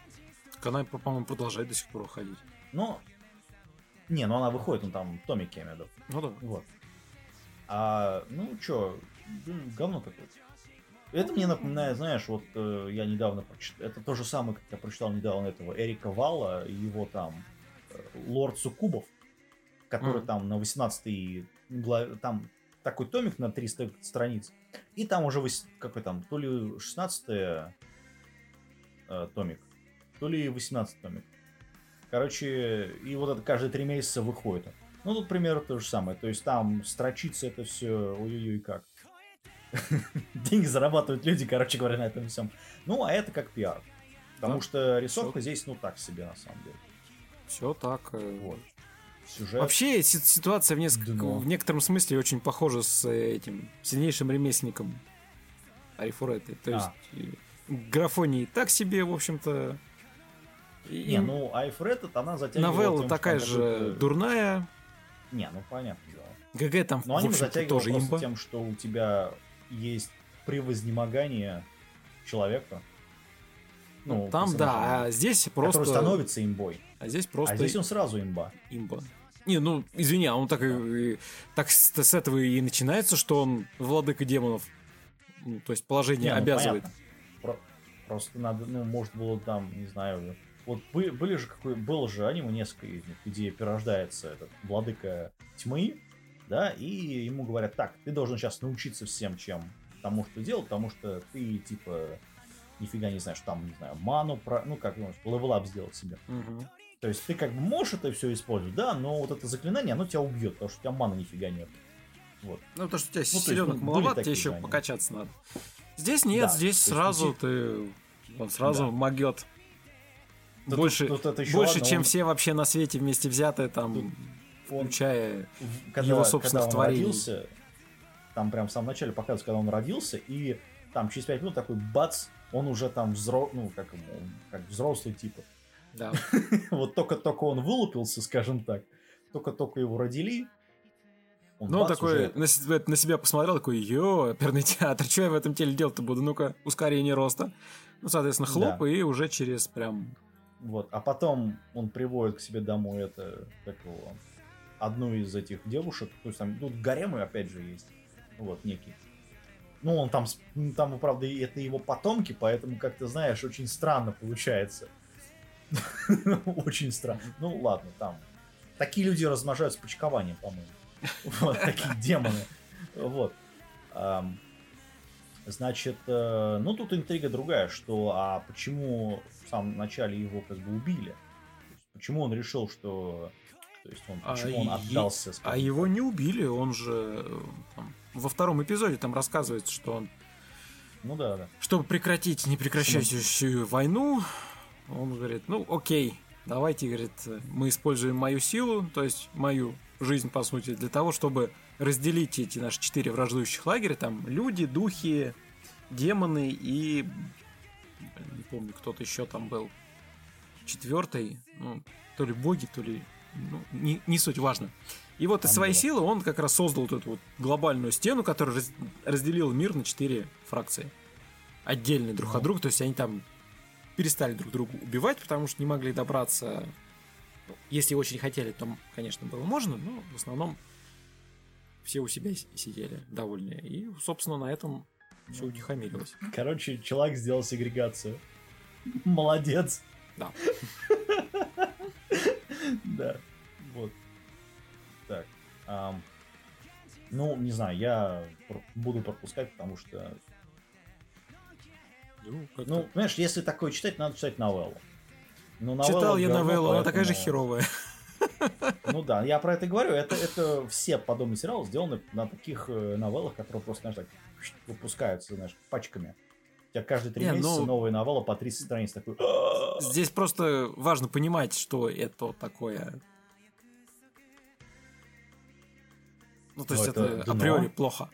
Она, по-моему, продолжает до сих пор уходить. Но. Не, ну она выходит, ну там Томик я имею в виду. Ну да. Вот. А, ну чё, говно какое-то. Это мне напоминает, знаешь, вот э, я недавно прочитал, это то же самое, как я прочитал недавно этого Эрика Вала и его там э, Лорд Суккубов, который Мгм. там на 18 гла- там такой томик на 300 страниц, и там уже какой там, то ли 16 э, томик, то ли 18 томик. Короче, и вот это каждые три месяца выходит. Ну, тут примерно то же самое. То есть там строчится это все, ой-ой-ой, как. <laughs> Деньги зарабатывают люди, короче говоря, на этом всем. Ну, а это как пиар. Потому Да. что рисовка здесь, ну, так себе, на самом деле. Все так. э, Вот. Сюжет. Вообще си- ситуация в, несколько- в некотором смысле очень похожа с э, этим сильнейшим ремесленником Арифуреты. То есть А. э, графоний так себе, в общем-то. И- Не, ну, это она затягивала... Новелла тем, такая же дурная. Не, ну, понятно, да. ГГ там, Но в общем-то, тоже имба. тем, что у тебя есть превознемогание человека. Ну, там, да, а здесь который просто... становится имбой. А здесь просто А здесь он сразу имба. имба. Не, ну, извини, а он так, и, так с, с этого и начинается, что он владыка демонов. Ну, то есть положение Не, ну, обязывает. Про- просто надо, ну, может было там, не знаю, вот бы- были же какой, было же аниме несколько из них, где перерождается этот владыка тьмы, да, и ему говорят, так, ты должен сейчас научиться всем, чем тому, что делал, потому что ты, типа, нифига не знаешь, там, не знаю, ману, про, ну, как, ну, level up сделать себе. Мгм. То есть ты как бы можешь это все использовать, да, но вот это заклинание, оно тебя убьет, потому что у тебя маны нифига нет. Вот. Ну, потому что у тебя есть, ну, были маловато, тебе еще знания. покачаться надо. Здесь нет, Да, здесь есть сразу идти- ты... Он сразу Да. могет. Да больше тут- тут еще больше ладно, чем он- все вообще на свете вместе взятые, там, Тут он- включая... когда, его собственных когда он творений. родился, там прям в самом начале показывают, когда он родился, и там через 5 минут такой бац, он уже там взро... ну, как, как взрослый типа. Да. <laughs> вот только-только он вылупился, скажем так, только-только его родили, он Ну, такой уже- на, на себя посмотрел, такой, йо, оперный театр, что я в этом теле делать-то буду? Ну-ка, ускорение роста. Ну, соответственно, хлоп, Да. и уже через прям... Вот, а потом он приводит к себе домой это, как его, одну из этих девушек, то есть там, тут гаремы опять же есть, вот, некий. Ну, он там, ну, там, правда, это его потомки, поэтому, как ты знаешь, очень странно получается. <laughs> Очень странно. Ну, ладно, там. Такие люди размножаются почкованием, по-моему. Вот, такие демоны. Вот. Значит, э, ну тут интрига другая, что а почему в самом начале его как бы убили? Почему он решил, что... То есть он, А почему он е- отдался? А его не убили, он же... э, там, во втором эпизоде там рассказывается, что он? Ну да, да. чтобы прекратить непрекращающуюся войну, он говорит, ну, окей, давайте, говорит, мы используем мою силу, то есть мою жизнь, по сути, для того, чтобы разделить эти наши четыре враждующих лагеря, там люди, духи, демоны и... Не помню, кто-то еще там был. Четвертый, ну, то ли боги, то ли... Ну, не, не суть, важно. И вот из своей силы он как раз создал вот эту вот глобальную стену, которая раз- разделила мир на четыре фракции. Отдельные друг от друга, то есть они там перестали друг друга убивать, потому что не могли добраться. Ну, Если очень хотели, то, конечно, было можно, но в основном все у себя сидели довольные. И, собственно, на этом все утихомирилось. Короче, человек сделал сегрегацию. Молодец. Да. <laughs> <laughs> Да. Вот. Так. Ну, не знаю, я буду пропускать, потому что... Ну, Ну, понимаешь, если такое читать, надо читать новеллу. Ну, Читал я говно, новеллу, она такая же херовая. Ну да, я про это говорю. Это, <laughs> это все подобные сериалы сделаны на таких э, новеллах, которые просто, знаешь, так выпускаются, знаешь, пачками. У тебя каждые три Не, месяца ну- новая новелла по 30 страниц. Такой... Здесь просто важно понимать, что это такое. Ну, то Ну, есть это это, дно. априори плохо.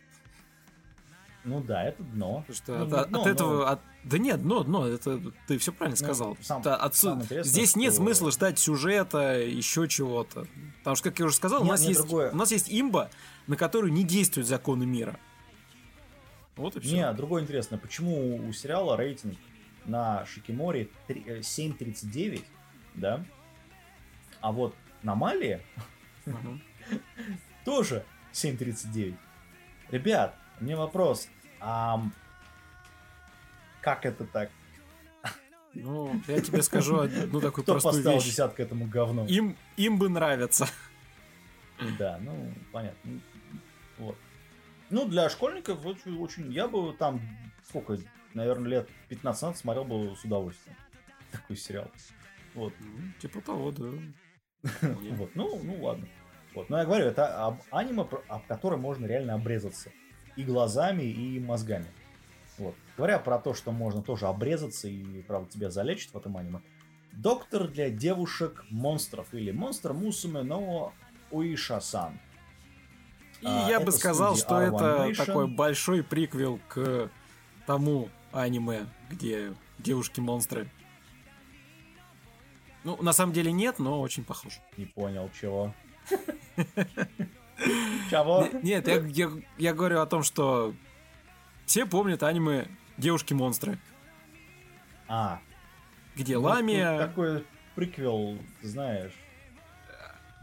Ну да, это дно. Потому что Ну, от, не от дно, но- этого... от- да нет, дно, дно, это ты все правильно Ну, сказал. сам- самое интересное, Здесь нет что- смысла ждать сюжета, еще чего-то. Потому что, как я уже сказал, у, Нет, нас нет, есть, другое. у нас есть имба, на которую не действуют законы мира. Вот и все. Не, другое интересно, почему у сериала рейтинг на Шикиморе три- э, 7.39, да? А вот на Малии <laughs> тоже 7.39. Ребят, меня вопрос. ам, как это так? Ну, я тебе скажу одну такую Кто простую поставил вещь. десятку этому говну? Им, им бы нравится. Да, ну, понятно. Вот. Ну, для школьников очень, очень... Я бы там, сколько, наверное, лет 15 назад смотрел бы с удовольствием. Такой сериал. Вот. Типа того, да. <laughs> Вот, ну, ну ладно. Вот. Но я говорю, это об аниме, об котором можно реально обрезаться. И глазами, и мозгами. Вот. Говоря про то, что можно тоже обрезаться и, правда, тебя залечит в этом аниме. Доктор для девушек-монстров или монстр Мусуме но Уиша-сан. И А, я бы сказал, что R1 это Nation. такой большой приквел к тому аниме, где девушки-монстры. Ну, на самом деле нет, но очень похож. Не понял, чего. <laughs> Чего? Нет, я, говорю о том, что все помнят аниме «Девушки-монстры», А, где ну, Ламия... Такой приквел, ты знаешь.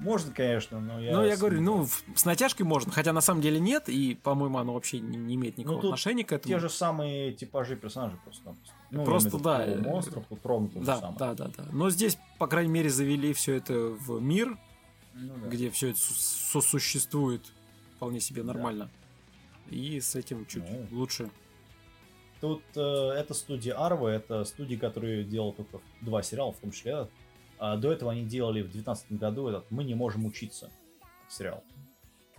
Можно, конечно, но я... Ну, я говорю, ну, с натяжкой можно, хотя на самом деле нет, и, по-моему, оно вообще не, не имеет никакого Ну, отношения к этому. Те же самые типажи персонажей просто. Ну, Просто, да, э, монстров то же Да, самое. да, да, да. Но здесь, по крайней мере, завели все это в мир, Ну да. где все это су- сосуществует вполне себе Да. нормально. И с этим чуть Ну. лучше. Тут э, это студия Арва, это студия, которая делала только два сериала, в том числе. А до этого они делали в 2019 году этот «Мы не можем учиться» сериал.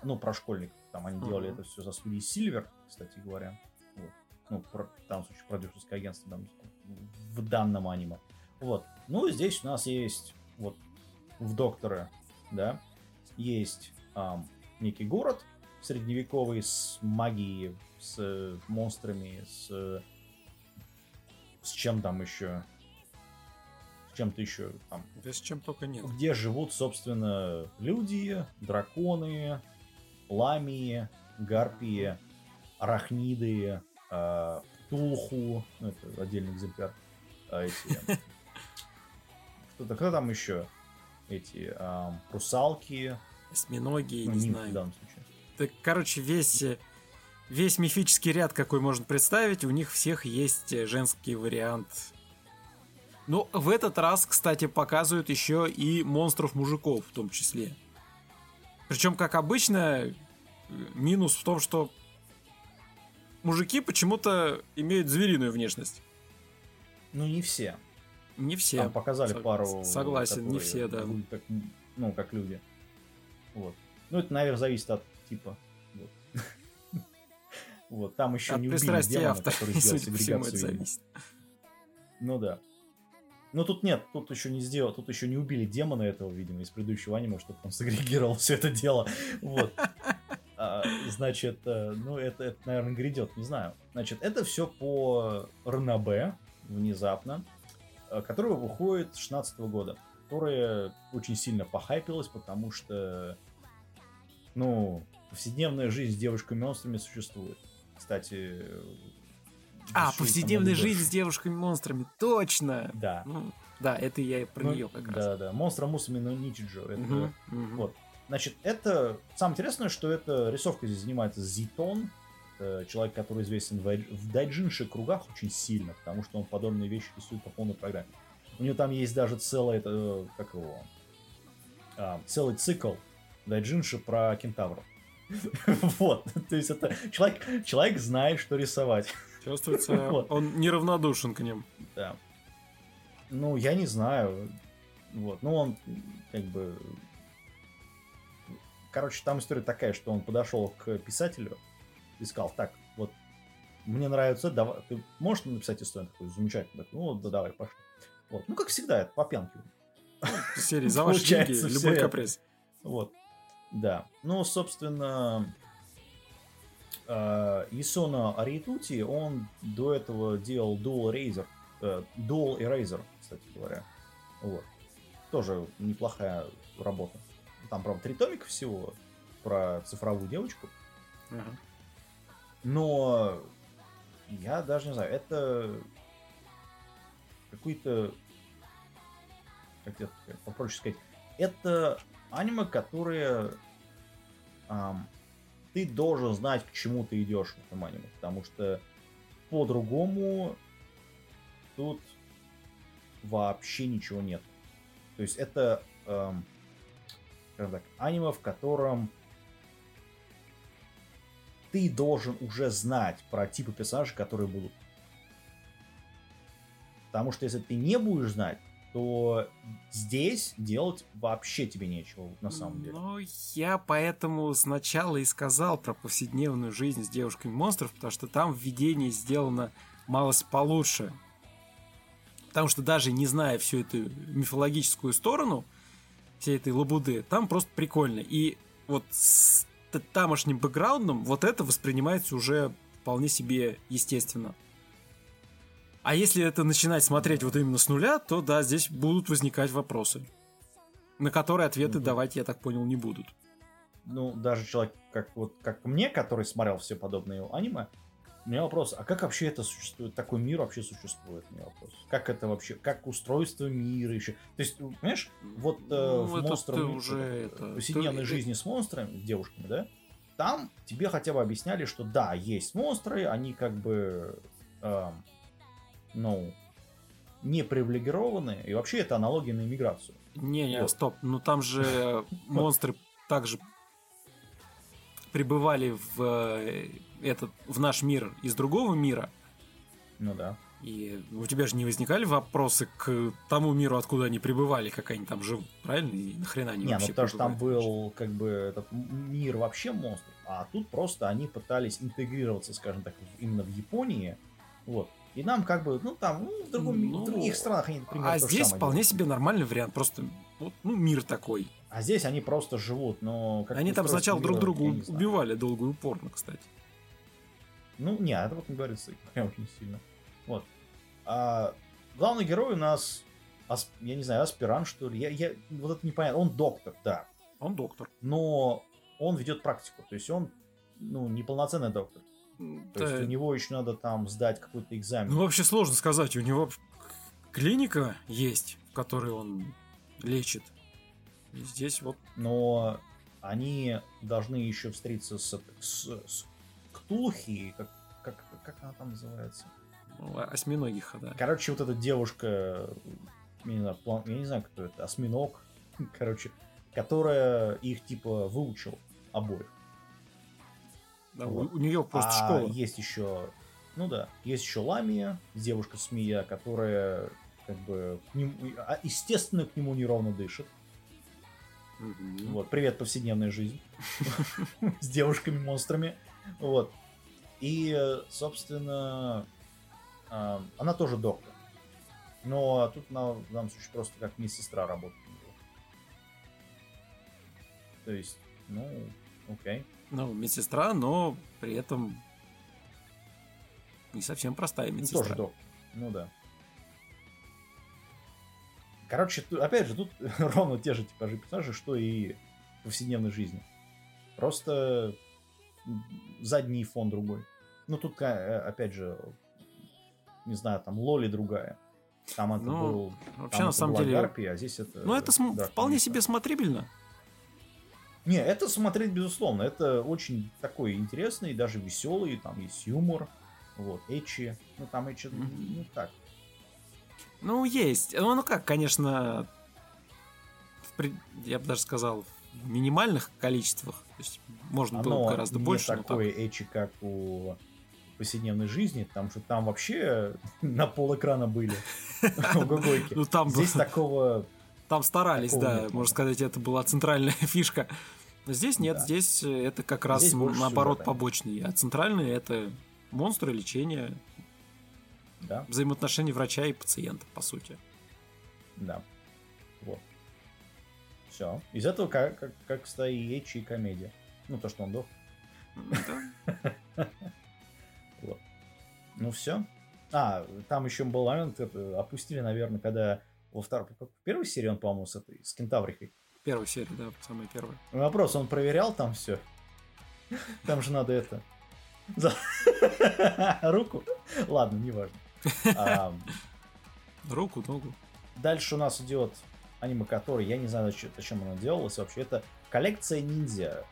Ну, про школьников. Там они делали Мгм. это все за студией Silver, кстати говоря. Вот. Ну, про, там, в случае, продюсерское агентство там, в данном аниме. Вот. Ну, здесь у нас есть вот в Докторе, да, есть ам, некий город средневековый с магией, с э, монстрами, с э, с чем там еще, чем-то еще там, Да с чем только нет. где живут, собственно, люди, драконы, ламии, гарпии, арахниды, э, птулху, ну, это отдельный экземпляр, а эти, <laughs> кто-то, кто там еще? Эти ам, русалки, Осьминоги, ну, не знаю. в данном случае. Так, короче, весь, э, весь мифический ряд, какой можно представить, у них всех есть э, женский вариант. Но в этот раз, кстати, показывают еще и монстров-мужиков в том числе. Причем, как обычно, минус в том, что мужики почему-то имеют звериную внешность. Ну, не все. Не все. Там показали Сог- пару... согласен, не которые все, да. выглядят как, ну, как люди. Вот. Ну, это, наверное, зависит от типа. Вот. <laughs> Вот, там еще От не убили демона, автора, который сделал сегрегацию. Ну да. Ну тут нет, тут еще не сделал, тут еще не убили демона этого, видимо, из предыдущего аниме, чтобы он <laughs> сегрегировал все это дело. Вот. <laughs> А, значит, э, ну это, это, наверное, грядет, не знаю. Значит, это все по РНБ внезапно, э, которая выходит с 16 года, которая очень сильно похайпилась, потому что, ну, повседневная жизнь с девушками-монстрами существует. Кстати... А, повседневная жизнь с девушками-монстрами, точно! Да. Ну, да, это я про Ну, нее как раз. Да, да. Монстра Мусами. Это, Мгм, мгм. Вот. Значит, это... Самое интересное, что эта рисовка здесь занимается Зитон. Это человек, который известен в, в дайджинши кругах очень сильно, потому что он подобные вещи рисует по полной программе. У него там есть даже целый, это, э, как его, а, целый цикл дайджинши про кентавров. <laughs> Вот, <laughs> то есть это человек, человек знает, что рисовать. Чувствуется, <laughs> Вот. он неравнодушен к ним. Да. Ну, я не знаю. Вот. Ну, он как бы... Короче, там история такая, что он подошел к писателю и сказал, так, вот, мне нравится, давай, ты можешь написать историю такую замечательную? Ну, да, давай, пошли. Вот. Ну, как всегда, это по пьянке. Серии за ваши деньги, любой каприз. Вот. Да. Ну, собственно, э, Исона Аритути, он до этого делал Dual Eraser, э, Dual Eraser, кстати говоря. Вот. Тоже неплохая работа. Там, правда, три томика всего про цифровую девочку. Но я даже не знаю, это какой-то, как это попроще сказать, это аниме, которое эм, ты должен знать, к чему ты идешь в этом аниме, потому что по-другому тут вообще ничего нет. То есть это, эм, скажем так, аниме, в котором ты должен уже знать про типы персонажей, которые будут. Потому что если ты не будешь знать, то здесь делать вообще тебе нечего, на самом деле. Ну, я поэтому сначала и сказал про повседневную жизнь с девушками монстров, потому что там введение сделано малость получше. Потому что даже не зная всю эту мифологическую сторону всей этой лабуды, там просто прикольно. И вот с тамошним бэкграундом вот это воспринимается уже вполне себе естественно. А если это начинать смотреть вот именно с нуля, то да, здесь будут возникать вопросы, на которые ответы угу. давать, я так понял, не будут. Ну, даже человек, как вот как мне, который смотрел все подобные аниме, у меня вопрос, а как вообще это существует, такой мир вообще существует? У меня вопрос. Как это вообще, как устройство мира еще? То есть, понимаешь, вот э, ну, в монстрах, уже это, повседневной ты... жизни с монстрами, с девушками, да, там тебе хотя бы объясняли, что да, есть монстры, они как бы э, ну, не привилегированы, и вообще это аналогия на иммиграцию. Не-не, вот. стоп, ну там же монстры также прибывали в э, этот в наш мир из другого мира. Ну да. И у тебя же не возникали вопросы к тому миру, откуда они прибывали, как они там живут, правильно? И нахрена они не, вообще ну потому что там был как бы этот мир вообще монстров, а тут просто они пытались интегрироваться, скажем так, именно в Японии, вот, и нам как бы, ну там, ну, в, другом, ну, в других странах они примерно А здесь вполне делают. себе нормальный вариант, просто вот, ну, мир такой. А здесь они просто живут, но... Как они там сначала друг друга убивали долго и упорно, кстати. Ну, не, это вот не говорится <laughs> прям очень сильно. Вот. А, главный герой у нас, асп, я не знаю, аспирант, что ли. Я, я, вот это непонятно. Он доктор, да. Он доктор. Но он ведет практику. То есть он, ну, неполноценный доктор. То да. есть у него еще надо там сдать какой-то экзамен. Ну, вообще сложно сказать. У него клиника есть, в которой он лечит. И здесь вот... Но они должны еще встретиться с, с, с Ктулхи, как, как, как она там называется? Ну, осьминогиха, да. Короче, вот эта девушка, я не знаю, план, я не знаю, кто это, осьминог, <laughs> короче, которая их типа выучил обоих. Да, вот. у, у нее просто а школа. Есть еще, ну да, есть еще Ламия, девушка Смея, которая как бы к нему, а, естественно к нему неровно дышит. mm Вот, привет, повседневная жизнь <laughs> с девушками-монстрами. Вот. И, собственно, а, она тоже доктор. Но тут на, в данном случае просто как медсестра работает. То есть, ну, окей. Ну, медсестра, но при этом не совсем простая ну, медсестра. Ну, тоже доктор. Ну да. Короче, опять же, тут <laughs> ровно те же типажи персонажей, что и в повседневной жизни. Просто задний фон другой. Ну, тут, э, опять же, не знаю, там Лоли другая. Там это ну, был... Вообще, там на самом деле... Гарпия, а здесь это... Ну, это см... вполне себе смотрибельно. Не, это смотреть, безусловно. Это очень такой интересный, даже веселый. Там есть юмор. Вот, Эчи. Ну, там Эчи, mm-hmm. ну, так. Ну, есть. Ну, ну как, конечно, в, я бы даже сказал, в минимальных количествах. То есть можно Оно было гораздо не больше. такое так. Эчи, как у повседневной жизни, потому что там вообще <laughs> на пол экрана были <laughs> гогойки. Ну там Здесь такого... Там старались, такого да, нет. можно сказать, это была центральная <laughs> фишка. Но здесь нет, Да. здесь э, это как раз Здесь наоборот сюжета. побочный. А центральный это монстры, лечение, Да, взаимоотношения врача и пациента, по сути. да. Вот. Все. Из этого как, как, как кстати, и комедия. Ну, то, что он дох. <laughs> Ну, все. А, там еще был момент, опустили, наверное, когда во второй, в первой серии он, по-моему, с этой, с кентаврикой. Первая серия, да, самая первая. Вопрос, он проверял там все? Там же надо это... за- Руку? Ладно, неважно. А, Руку, ногу. Дальше у нас идет аниме, который, я не знаю, зачем- зачем оно делалось вообще. Это коллекция ниндзя.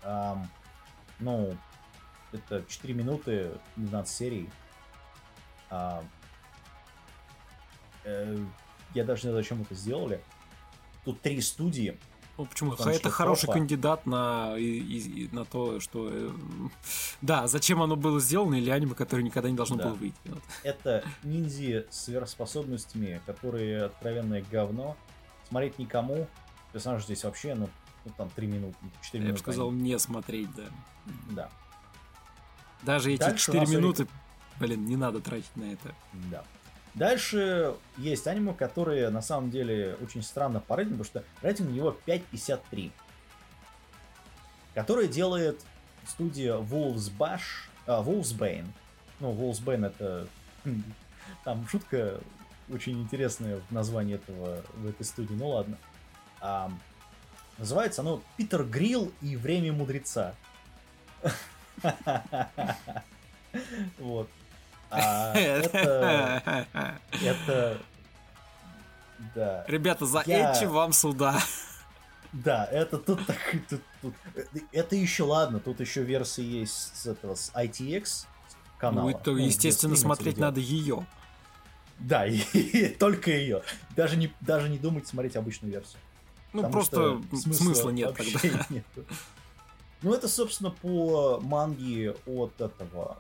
Ну, это 4 минуты, 12 серий. Э, я даже не знаю, зачем это сделали. Тут три студии. Ну, почему? Потому это хороший Профа- кандидат на, и- и- и на то, что... э, Да, зачем оно было сделано, или аниме, которое никогда не должно Да. было выйти. Вот. Это ниндзи с сверхспособностями, которые откровенное говно. Смотреть никому. Персонаж здесь вообще, ну, ну, там 3 минуты, 4 Я бы минуты. сказал, они- не смотреть, да. Да, Даже эти Дальше у 4 нас минуты, блин, не надо тратить на это. да. Дальше есть аниме, которые на самом деле очень странно по рейтингу, потому что рейтинг у него 5.53. Который делает студия Wolfsbash, а, Wolfsbane. Ну, Wolfsbane это... хм, Там шутка очень интересная в названии этого, в этой студии, ну ладно. А, называется оно Питер Грилл и Время Мудреца. <laughs> Вот. А, это, <laughs> это, да, Ребята, за Я- Эчи вам сюда. да, это тут так, тут- тут- это еще ладно, тут еще версии есть с этого, с ITX канала. Ну, это, ну, естественно, смотреть надо ее. Да, и, <laughs> и только ее. Даже не, даже не думать смотреть обычную версию. Ну, просто что смысла, нет тогда. <laughs> нету. Ну, это, собственно, по манге от этого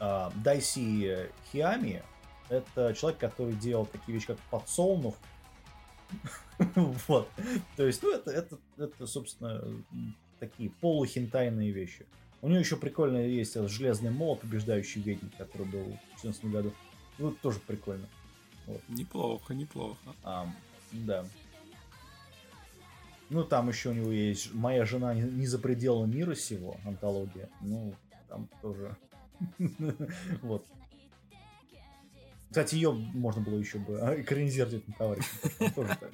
Дайси Хиами. Это человек, который делал такие вещи, как подсолнух. <laughs> Вот. То есть, ну, это, это, это, собственно, такие полухентайные вещи. У него еще прикольно есть этот железный молот, побеждающий ведьм, который был в 2014 году. Ну, это тоже прикольно. Неплохо, неплохо. Ам, да. Ну, там еще у него есть «Моя жена не, не за пределами мира сего», антология. Ну, там тоже... <laughs> Вот. Кстати, ее можно было еще бы а, экранизировать на товарище. Тоже так.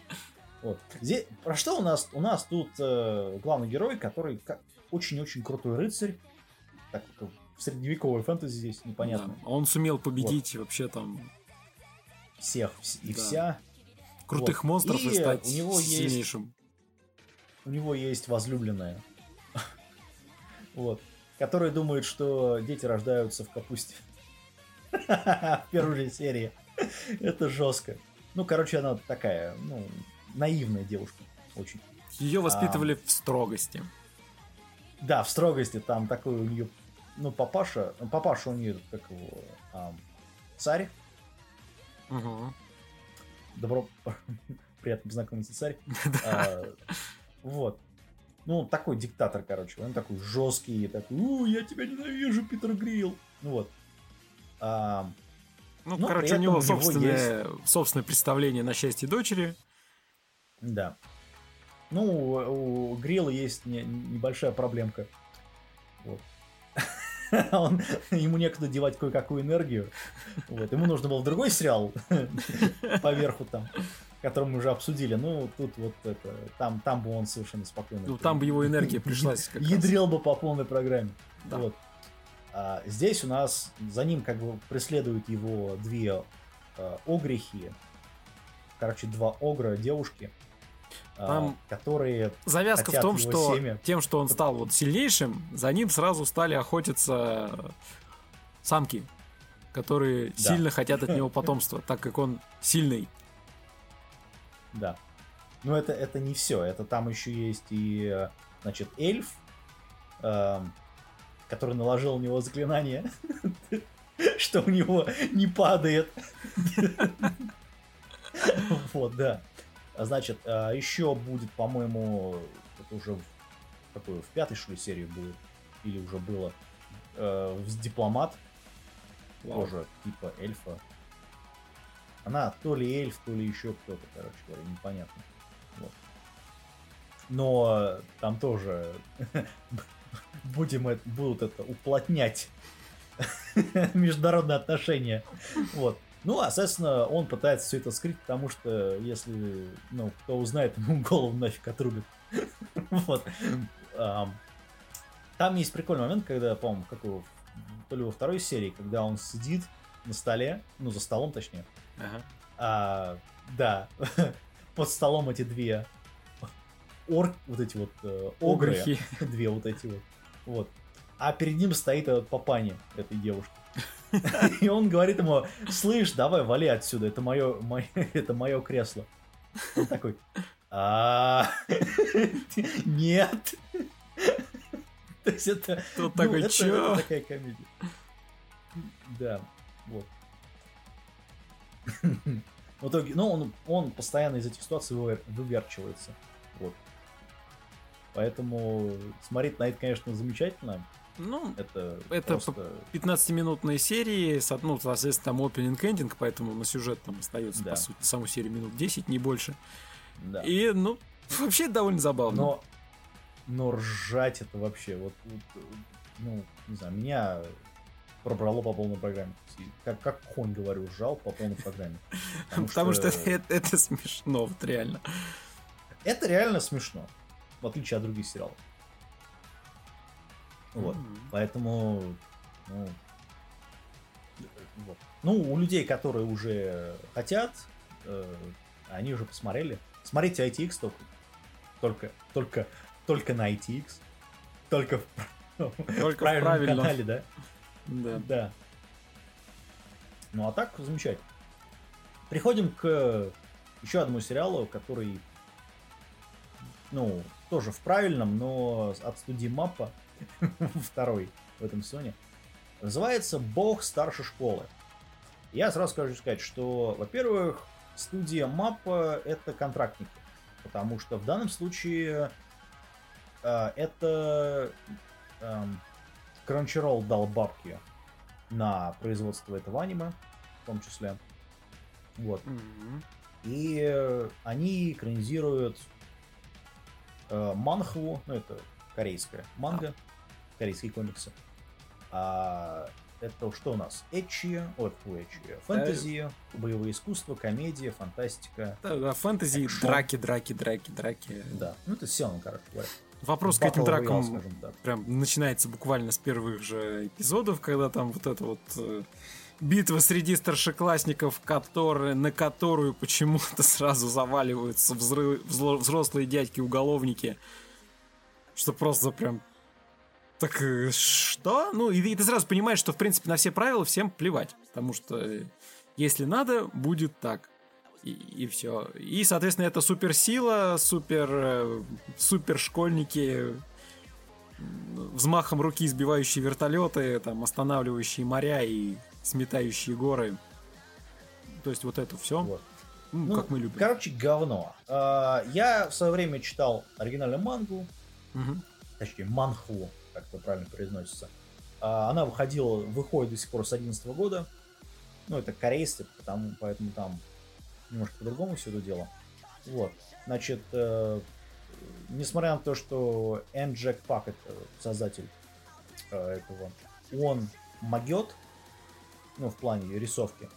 Вот. Здесь, про что у нас? У нас тут э, главный герой, который очень-очень крутой рыцарь. Так, в средневековой фэнтези здесь непонятно. Да. Он сумел победить вообще там Всех вс- и Да. вся. крутых Вот. монстров и, И стать у него есть- сильнейшим. у него есть возлюбленная. <laughs> Вот. Которая думает, что дети рождаются в капусте. <laughs> В первой же серии. Это жестко. Ну, короче, она такая, ну, наивная девушка. Очень. Ее воспитывали в строгости. Да, в строгости там такой у нее, ну, папаша, ну, папаша у нее, как его, царь, Мгм. добро, <laughs> приятно познакомиться, царь. <laughs> А, Вот. Ну, такой диктатор, короче. Он такой жесткий, такой, у, я тебя ненавижу, Питер Грилл. Ну вот. А, Ну, Но короче, у него у него собственное, собственное представление на счастье дочери. да. Ну, у, у Грилла есть не- небольшая проблемка. Вот. <laughs> Он, ему некуда девать кое-какую энергию. Вот. Ему нужно было другой сериал <laughs> поверху там, который мы уже обсудили. Ну, тут вот это, там, там бы он совершенно спокойно. Ну, там бы его энергия пришлась как. Ядрил бы по полной программе. Да. Вот. А здесь у нас за ним как бы преследуют его две э, огрехи. Короче, два огра девушки, а, Там которые Завязка в том, что семя. тем, что он стал вот сильнейшим, за ним сразу стали охотиться самки, которые Да. сильно хотят от него потомства, так как он сильный. Да. Но это, это не все. Это там еще есть и, э, значит, эльф, эм, который наложил на него заклинание, <laughs> что у него не падает. <laughs> Вот, да. Значит, а, еще будет, по-моему, это уже в, какой, в пятой, что ли, серии будет, или уже было, э, дипломат, тоже типа эльфа. Она то ли эльф, то ли еще кто-то, короче говоря, непонятно. Вот. Но там тоже <laughs> будем это, будут это уплотнять <laughs> международные отношения. Вот. Ну, а, соответственно, он пытается все это скрыть, потому что если, ну, кто узнает, ему голову нафиг отрубит. <laughs> Вот. Там есть прикольный момент, когда, по-моему, какого, то ли во второй серии, когда он сидит на столе, ну, за столом, точнее. Ага. А, да, <laughs> под столом эти две орк, вот эти вот э, огры, <laughs> две вот эти вот, вот. А перед ним стоит этот папани этой девушки. <laughs> И он говорит ему, слышь, давай, вали отсюда, это мое, мое, это мое кресло. Он такой, а нет. То есть это... Тут ну, такой, чё? такая комедия. Да, вот. <laughs> В итоге, ну, он, он постоянно из этих ситуаций выверчивается. Вот. Поэтому смотреть на это, конечно, замечательно. Ну, это, это просто... 15-минутные серии, с, ну, соответственно, там opening ending, поэтому на сюжет там остается, да. по сути, саму серию минут 10, не больше. Да. И, ну, <laughs> вообще довольно забавно. Но, но ржать это вообще, вот, вот, ну, не знаю, меня пробрало по полной программе. Как, как конь, говорю, ржал по полной программе. Потому, <laughs> Потому что, что это, это смешно, вот реально. Это реально смешно, в отличие от других сериалов. Вот. Mm-hmm. Поэтому, ну, вот. ну, у людей, которые уже хотят, э, они уже посмотрели. Смотрите ITX только. Только, только, только на ITX. Только <laughs> в, только в правильном канале, да? Да. Да. Ну а так, замечательно. Приходим к еще одному сериалу, который, ну, тоже в правильном, но от студии Маппа. <laughs> второй в этом сезоне, называется «Бог старшей школы». Я сразу скажу сказать, что, во-первых, студия Маппа — это контрактники, потому что в данном случае э, это э, Crunchyroll дал бабки на производство этого аниме, в том числе. Вот. Mm-hmm. И они экранизируют э, манхву, ну это корейская манга, корейские комиксы. А, это что у нас? Эчи, вот эчи, фэнтези, да. боевое искусство, комедия, фантастика. Да, да фэнтези, экшон. драки, драки, драки, драки. Да, ну это все, короче говоря. Вопрос Battle к этим дракам Royale, прям начинается буквально с первых же эпизодов, когда там вот это вот э, битва среди старшеклассников, которые, на которую почему-то <laughs> сразу заваливаются взрыв, взрослые дядьки-уголовники, что просто прям так э, что? Ну, и, и ты сразу понимаешь, что, в принципе, на все правила всем плевать. Потому что э, если надо, будет так. И, и все. И, соответственно, это суперсила, супер, э, супер школьники, взмахом руки сбивающие вертолеты, там, останавливающие моря и сметающие горы. То есть вот это все. Вот. Ну, ну, как мы любим. Короче, говно. А, я в свое время читал оригинальную мангу, угу. точнее, манху как это правильно произносится. А, она выходила, выходит до сих пор с 2011 года. Ну, это корейцы, потому, поэтому там немножко по-другому все это дело. Вот. Значит, э, несмотря на то, что Эн Джек Пак, это создатель э, этого, он магет, ну, в плане рисовки.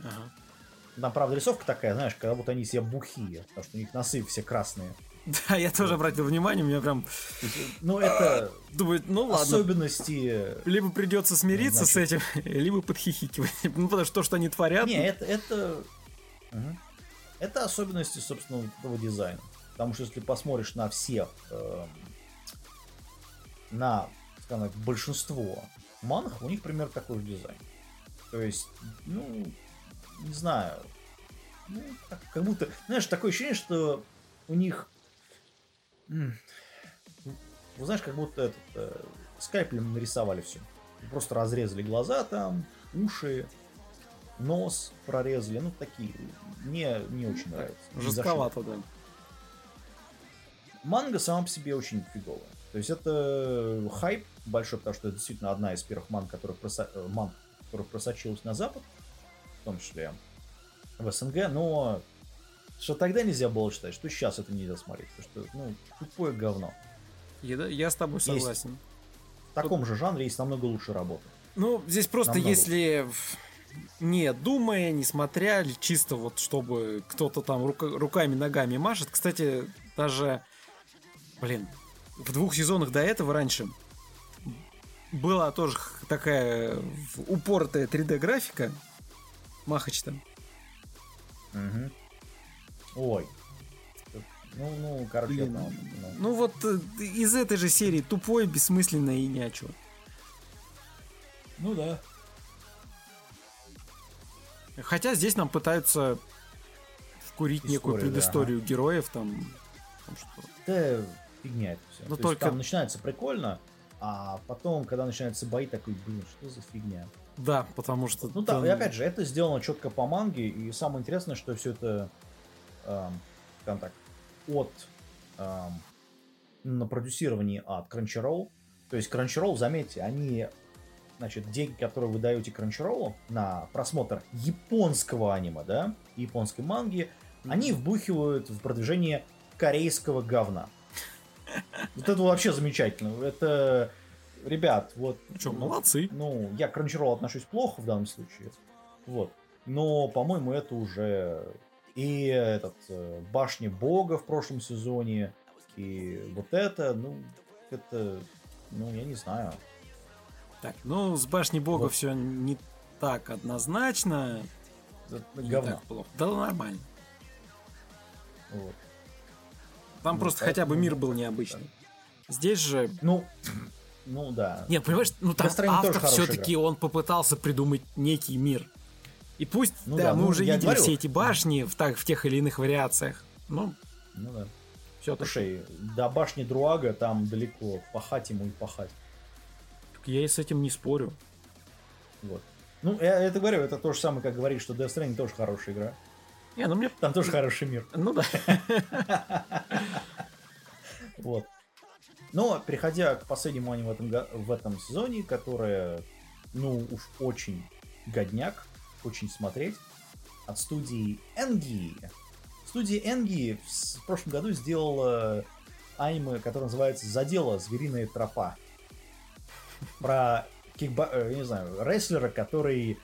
Ага. Там, правда, рисовка такая, знаешь, когда вот они все бухие, потому что у них носы все красные. Да, я тоже обратил внимание, у меня прям... Ну, это... Думаю, ну ладно. Особенности... Либо придется смириться с этим, <laughs> либо подхихикивать. <laughs> Ну, потому что то, что они творят... Не, это... Это, это особенности, собственно, этого дизайна. Потому что если посмотришь на всех... Эм, на, скажем так, большинство манх, у них примерно такой же дизайн. То есть, ну, не знаю, ну, как будто, знаешь, такое ощущение, что у них вы знаешь, как будто этот, э, скальпелем нарисовали все. Просто разрезали глаза там, уши, нос прорезали. Ну, такие. Мне не очень нравится. Жестковато, да. Манга сама по себе очень фиговая. То есть это хайп большой, потому что это действительно одна из первых манг, которая, просо... э, манг, которая просочилась на Запад, в том числе в СНГ, но что тогда нельзя было читать, что сейчас это нельзя смотреть, потому что, ну, тупое говно. Я, я с тобой Есть. согласен. В таком же жанре есть намного лучше работы. Ну, здесь просто Намного если не думая, не смотря, чисто вот чтобы кто-то там рука- руками, ногами машет. Кстати, даже, блин, в двух сезонах до этого раньше была тоже такая упоротая 3D-графика. Махач там. Мгм. Ой. Ну, ну, короче, Блин. это, ну, Ну вот э, из этой же серии тупой, бессмысленное и ни о чем. ну да. Хотя здесь нам пытаются вкурить некую Историю, да, предысторию героев там. там что- Да, фигня это все. Ну, То только- есть там начинается прикольно, а потом, когда начинаются бои, такой, блин, что за фигня? Да, потому что... Ну да, там- и опять же, это сделано четко по манге, и самое интересное, что все это, эм, скажем так, от эм, на продюсировании от Crunchyroll. То есть Crunchyroll, заметьте, они, значит, деньги, которые вы даете Crunchyroll на просмотр японского аниме, да, японской манги, они вбухивают в продвижение корейского говна. Вот это вообще замечательно. Это, ребят, вот... Чё, ну, молодцы. ну, я к Crunchyroll отношусь плохо в данном случае. Вот. Но, по-моему, это уже и этот э, Башня Бога в прошлом сезоне, и вот это, ну, это, ну, я не знаю. Так, ну, с башни бога Вот. все не так однозначно. Не говно. так плохо. Да нормально. Вот. Там Ну, просто хотя бы мир был необычный. Здесь же... Ну, <clears throat> ну да. Нет, понимаешь, ну там тоже автор все-таки он попытался придумать некий мир. И пусть, Ну да, да, мы ну, уже видели говорю. все эти башни в, так, в тех или иных вариациях. Ну, Ну да. все Слушай, до башни Друага там далеко. Пахать ему и пахать. Я и с этим не спорю. Вот. Ну, я это говорю, это то же самое, как говорить, что Death Stranding тоже хорошая игра. Не, ну мне... Там тоже хороший мир. <laughs> Ну да. <laughs> Вот. Но, переходя к последнему аниме в этом, в этом сезоне, которое, ну, уж очень годняк, очень смотреть, от студии Энги. Студия Энги в прошлом году сделала аниме, которое называется «Задела. Звериная тропа». Про кикба... э, не знаю, рестлера, который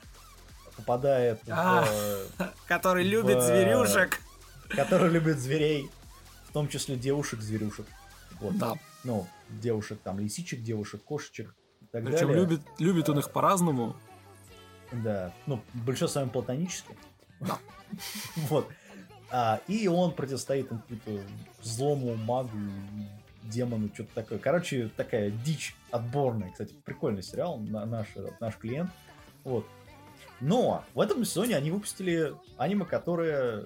попадает А. <laughs> в... Который любит В- зверюшек. который любит зверей, в том числе девушек-зверюшек. Вот. Да. Ну, девушек, там, лисичек, девушек, кошечек и так Причем далее. любит, любит он их по-разному. Да. Ну, большинство с вами платонически. Да. <laughs> Вот. А, и он противостоит какому-то злому магу, демону, что-то такое. Короче, такая дичь отборная. Кстати, прикольный сериал, на- наш, наш клиент. Вот. Но в этом сезоне они выпустили аниме, которое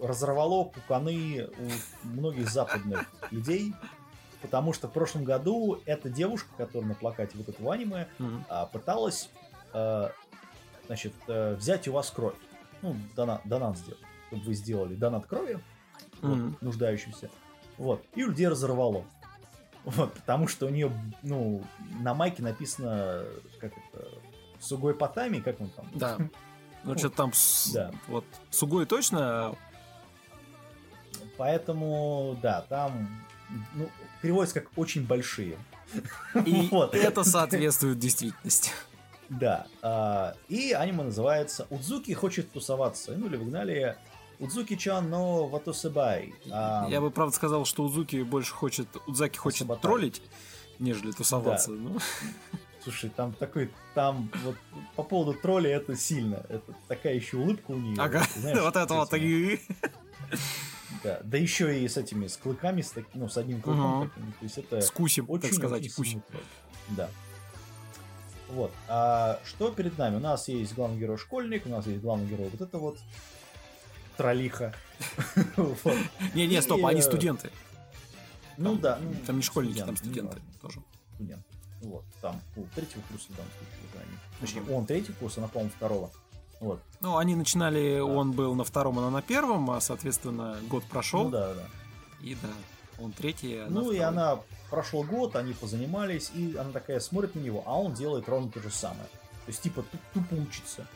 разорвало пуканы у многих западных людей, потому что в прошлом году эта девушка, которая на плакате вот этого аниме, а, пыталась э, значит, э, взять у вас кровь. Ну, донат, донат сделать. Чтобы вы сделали донат крови вот, Мгм. нуждающимся. Вот. И людей разорвало. Вот, потому что у нее, ну, на майке написано, как это, Сугой Потами, как он там? Да. Ну, что-то там... Да. Вот. Сугой точно? Поэтому, да, там, ну, переводится как очень большие. И <laughs> Вот. это соответствует действительности. Да. а, и аниме называется «Удзуки хочет тусоваться». Ну, или в оригинале «Удзуки-чан но ватосебай». А, Я бы, правда, сказал, что Узуки больше хочет... Удзаки хочет Саботаж. троллить, нежели тусоваться. Ну, Слушай, там такой, там вот по поводу тролля это сильно. Это такая еще улыбка у нее. Ага, вот это вот. Да, да еще и с этими, с клыками, с таки- ну, с одним клыком Мгм. таким. То есть это Скусим, очень, так сказать, очень тролль. Да. Вот. А что перед нами? У нас есть главный герой школьник, у нас есть главный герой вот это вот троллиха. <laughs> Вот. Не-не, стоп, И, они э, студенты. Ну да. ну, Там не школьники, там студенты тоже. студент. Вот, там, у третьего курса в данном случае уже они. Точнее, он третий курс, она, по-моему, второго. Вот. Ну, они начинали, Да. он был на втором, она на первом, а, соответственно, год прошел. Ну да, да. И да, он третий, а она Ну и второй. она прошел год, они позанимались, и она такая смотрит на него, а он делает ровно то же самое. То есть, типа, ту- тупо учится.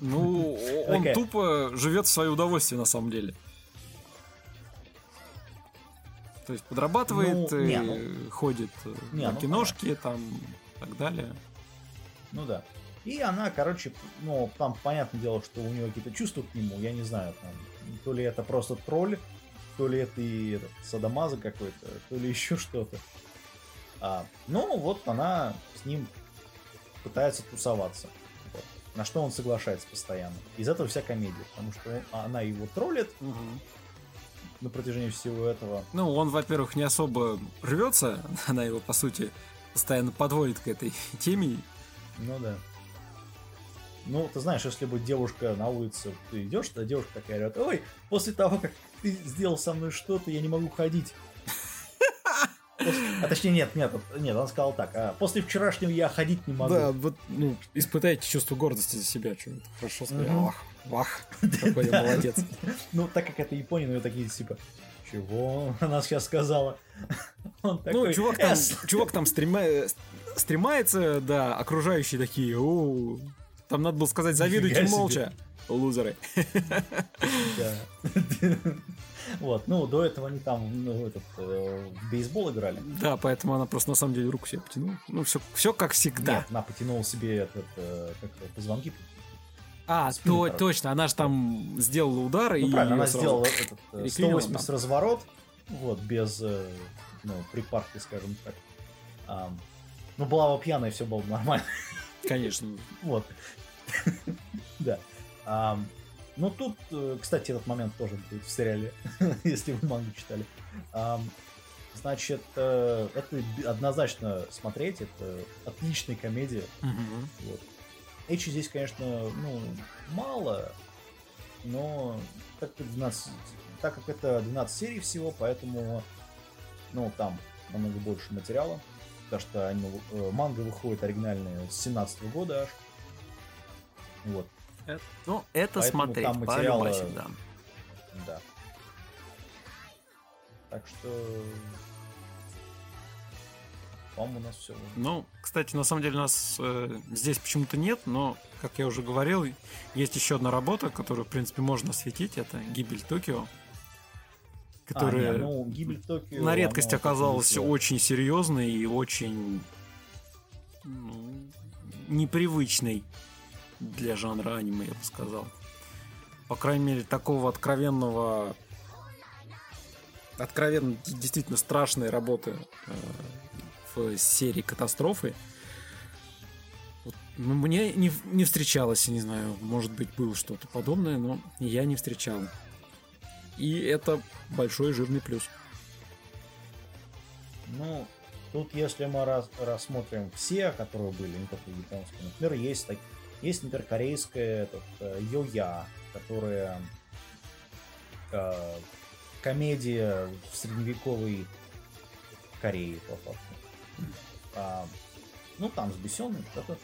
Ну, он Такая. тупо живет в свое удовольствие, на самом деле. То есть подрабатывает, Ну, не, э, ну- ходит э, Не, на ну, киношки, там, и так далее. Ну да. И она, короче, ну, там понятное дело, что у нее какие-то чувства к нему, я не знаю, там, то ли это просто тролль, то ли это и этот, садомаза какой-то, то ли <laughs> еще что-то. А, ну, вот она с ним пытается тусоваться. На что он соглашается постоянно. Из этого вся комедия, потому что он- она его троллит на протяжении всего этого. Ну, он, во-первых, не особо рвется, <laughs> она его, по сути, постоянно подводит к этой <laughs> теме. Ну да. Ну, ты знаешь, если бы девушка на улице, ты идешь, то девушка такая орет, ой, после того, как ты сделал со мной что-то, я не могу ходить. А точнее, нет, нет, нет, он сказал так, а, после вчерашнего я ходить не могу. вот, ну, испытайте чувство гордости за себя, что это хорошо сказал. Ах, вах, какой я молодец. Ну, так как это Япония, ну, такие, типа, чего <laughs> она сейчас сказала? Он Ну, такой, чувак там, «Эс». чувак там стрима- э, стремается, да, окружающие такие, «О, там надо было сказать, завидуйте Нифига себе. Лузеры. Да. Вот, ну, до этого они там, ну, этот, э, в бейсбол играли. Да, поэтому она просто на самом деле руку себе потянула. Ну, все, все как всегда. Нет, она потянула себе этот, э, как позвонки. А, спину, то, короче. точно, она же там сделала удар Ну, и правильно, она сделала этот э, переклинила 180 там. разворот, вот, без, э, ну, припарки, скажем так. Ам, ну, была бы пьяная, все было бы нормально. Конечно. Вот. <laughs> Да. Ам, Ну, тут, э, кстати, этот момент тоже будет в сериале, <laughs> если вы мангу читали. Значит, э, это однозначно смотреть, это отличная комедия. Мгм. Вот. Эчи здесь, конечно, ну, мало, но так как, 12, так как это 12 серий всего, поэтому ну, там намного больше материала. Потому что они, э, манга выходит оригинальная с 17 года аж. Вот, Это- ну, это Поэтому смотреть там материала- любасик, да. да. Так что... По-моему, у нас все. Ну, кстати, на самом деле нас э, здесь почему-то нет, но, как я уже говорил, есть еще одна работа, которую, в принципе, можно осветить. Это «Гибель Токио», которая А, не, ну, гибель Токио... на редкость оказалась очень серьезной и очень ну, непривычной для жанра аниме, я бы сказал. По крайней мере, такого откровенного откровенно действительно страшной работы э, в серии катастрофы ну, мне не, не встречалось, не знаю, может быть, было что-то подобное, но я не встречал. И это большой жирный плюс. Ну, тут если мы рас- рассмотрим все, которые были, не только японские, например, есть, так, есть например, корейская э, Йо-Я, которая э, комедия в средневековой Корее, по факту. А, ну, там с Бесеным, что-то.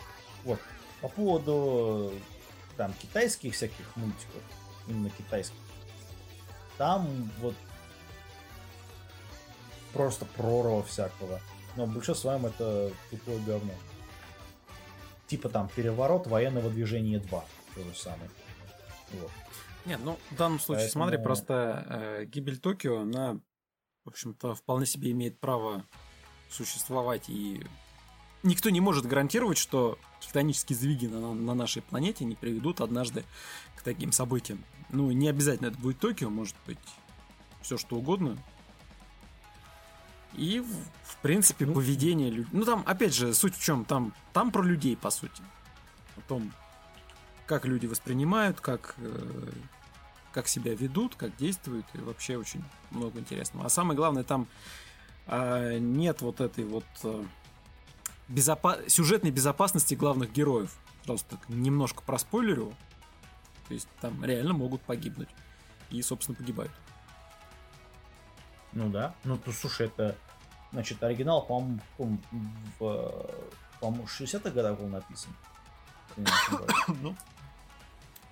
Вот. По поводу там китайских всяких мультиков, именно китайских, там вот просто прорва всякого. Но в большинстве своем это тупое говно. Типа там переворот военного движения 2. То же самое. Вот. Нет, ну в данном случае, Поэтому- смотри, просто э, гибель Токио, она, в общем-то, вполне себе имеет право существовать, и никто не может гарантировать, что тектонические сдвиги на, на нашей планете не приведут однажды к таким событиям. Ну, не обязательно это будет Токио, может быть все что угодно. И, в, принципе, Ну, поведение людей... Ну, там, опять же, суть в чем? Там, там про людей, по сути. О том, как люди воспринимают, как, э, как себя ведут, как действуют, и вообще очень много интересного. А самое главное, там э, нет вот этой вот э, безопа- сюжетной безопасности главных героев. Просто так немножко проспойлерю. То есть там реально могут погибнуть. И, собственно, погибают. Ну да. Ну, то, слушай, это... Значит, оригинал, по-моему, в, по-моему, 60-х годах был написан. <coughs> Ну,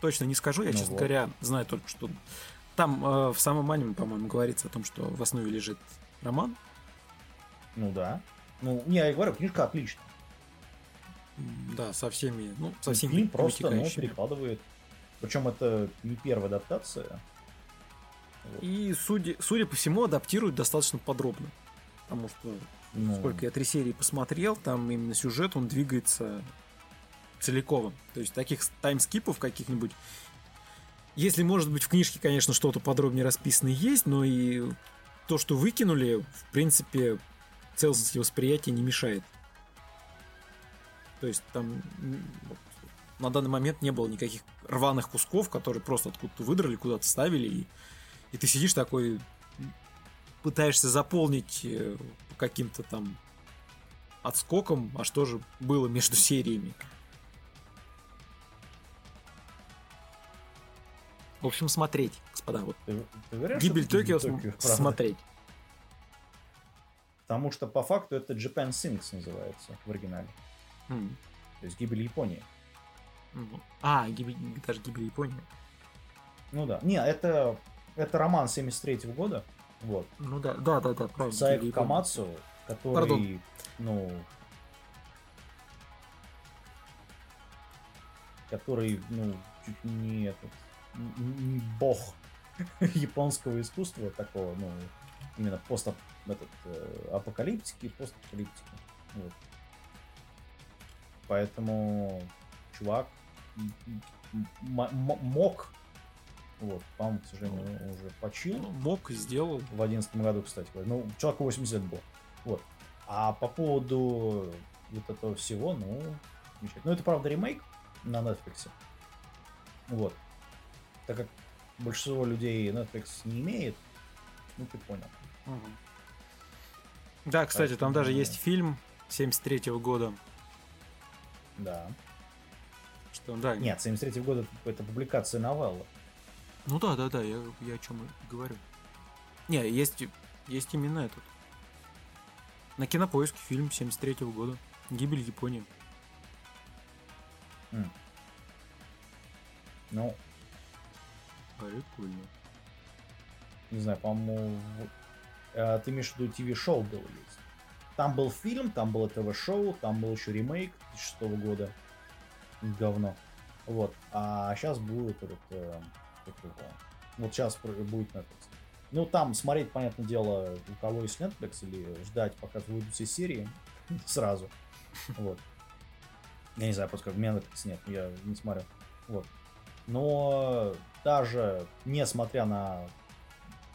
точно не скажу, я, ну честно вот. говоря, знаю только, что там э, в самом аниме, по-моему, говорится о том, что в основе лежит роман. Ну да. Ну, не, я говорю, книжка отличная. Да, со всеми, ну, со всеми Фильм просто, ну, перекладывает. Причем это не первая адаптация. Вот. И, судя, судя по всему, адаптируют достаточно подробно. Потому что, ну... сколько я три серии посмотрел, там именно сюжет, он двигается целиком. То есть таких таймскипов каких-нибудь если, может быть, в книжке, конечно, что-то подробнее расписано есть, но и то, что выкинули, в принципе, целостности восприятия не мешает. То есть там на данный момент не было никаких рваных кусков, которые просто откуда-то выдрали, куда-то ставили, и, и ты сидишь такой, пытаешься заполнить э, каким-то там отскоком, а что же было между сериями. В общем, смотреть, господа. Вот. Ты, ты говоришь, Гибель Токио, Токио смотреть. Потому что по факту это Japan Sinks называется в оригинале. Mm. То есть гибель Японии. А, гибель, даже гибель Японии. Ну да. Не, это, это роман 73 -го года. Вот. Ну да, да, да, да, правильно. Саеко Камацу, который, Пардон. ну, который, ну, чуть не этот, бог <laughs> японского искусства такого, ну, именно пост этот, э, апокалиптики, постапокалиптики. Вот. Поэтому чувак мог, вот, по-моему, к сожалению, уже почил. Ну, мог, сделал. В одиннадцатом году, кстати. Ну, человеку 80 лет был. Вот. А по поводу вот этого всего, ну, Ну, это, правда, ремейк на Netflix. Вот так как большинство людей Netflix не имеет, ну ты понял. Угу. Да, кстати, так, там даже есть фильм 73 -го года. Да. Что, да. Нет, 73 -го года это публикация новеллы. Ну да, да, да, я, я о чем и говорю. Не, есть, есть именно этот. На кинопоиске фильм 73 -го года. Гибель Японии. Mm. Ну, Прикольно. Не знаю, по-моему, э, ты имеешь в виду ТВ-шоу было есть. Там был фильм, там было ТВ-шоу, там был еще ремейк 2006 года. Говно. Вот. А сейчас будет этот... Э, вот сейчас будет Netflix. Ну, там смотреть, понятное дело, у кого есть Netflix, или ждать, пока выйдут все серии <laughs> сразу. Вот. Я не знаю, просто как у меня Netflix нет, я не смотрю. Вот. Но даже несмотря на,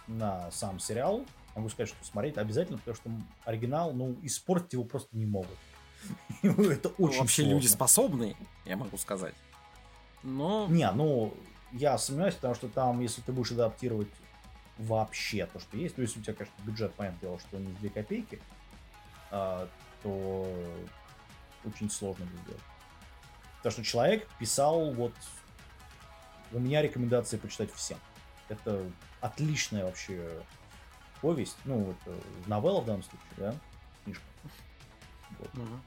на сам сериал, могу сказать, что смотреть обязательно, потому что оригинал, ну, испортить его просто не могут. <laughs> Это ну, очень Вообще люди способны, я могу сказать. Но... Не, ну, я сомневаюсь, потому что там, если ты будешь адаптировать вообще то, что есть, то есть у тебя, конечно, бюджет, понятное дело, что не 2 копейки, а, то очень сложно будет сделать. Потому что человек писал вот у меня рекомендации почитать всем. Это отличная вообще повесть, ну, вот, новелла в данном случае, да, книжка. Вот. Угу.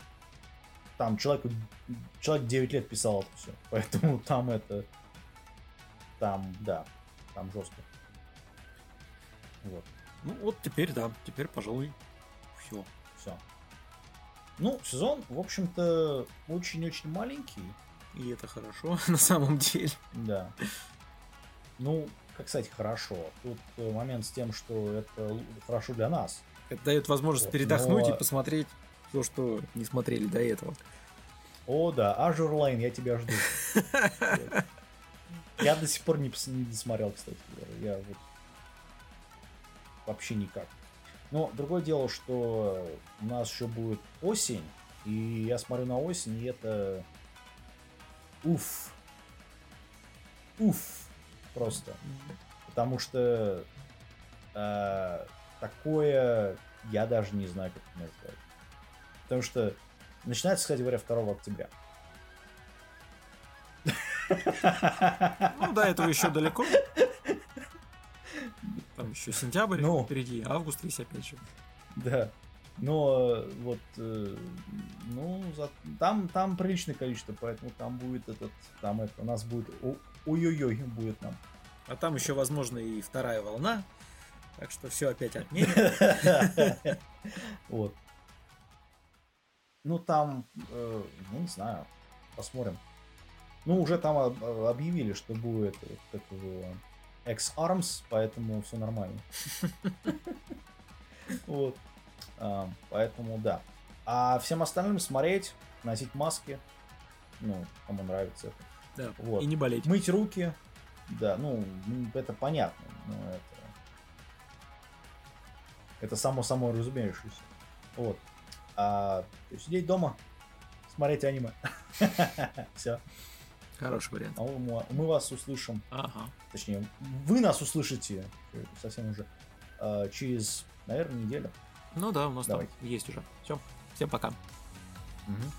Там человек, человек 9 лет писал это все, <laughs> поэтому там это, там, да, там жестко. Вот. Ну вот теперь, да, теперь, пожалуй, все. Все. Ну, сезон, в общем-то, очень-очень маленький. И это хорошо <laughs> на самом деле. Да. Ну, как сказать, хорошо. Тут э, момент с тем, что это хорошо для нас. Это дает возможность вот, передохнуть но... и посмотреть то, что не смотрели до этого. О, да, Lane, я тебя жду. <laughs> Я до сих пор не, не досмотрел, кстати. Я вот вообще никак. Но другое дело, что у нас еще будет осень, и я смотрю на осень, и это уф. Уф. Просто. Потому что э, такое я даже не знаю, как это назвать. Потому что начинается, кстати говоря, 2 октября. <laughs> Ну, до этого еще далеко. еще сентябрь Ну. впереди, август весь опять же. Да. Но э, вот, э, ну, за- там, там приличное количество, поэтому там будет этот, там это, у нас будет, ой-ой-ой, будет нам. А там еще, возможно, и вторая волна. Так что все опять отменят. <laughs> Вот. Ну, там, э, ну, не знаю, посмотрим. Ну, уже там об- объявили, что будет как его, X-Arms, поэтому все нормально. <laughs> Вот. А, Поэтому, да. А всем остальным смотреть, носить маски, ну, кому нравится это. Да. Вот. И не болеть. Мыть руки, да, ну, это понятно, но это... Это само собой разумеющееся. Вот. А, сидеть дома, смотреть аниме. <laughs> Все. Хороший вариант. А мы, вас услышим, Ага. точнее, вы нас услышите совсем уже э, через, наверное, неделю. Ну да, у нас Давайте. там есть уже. Все. Всем пока. Мгм.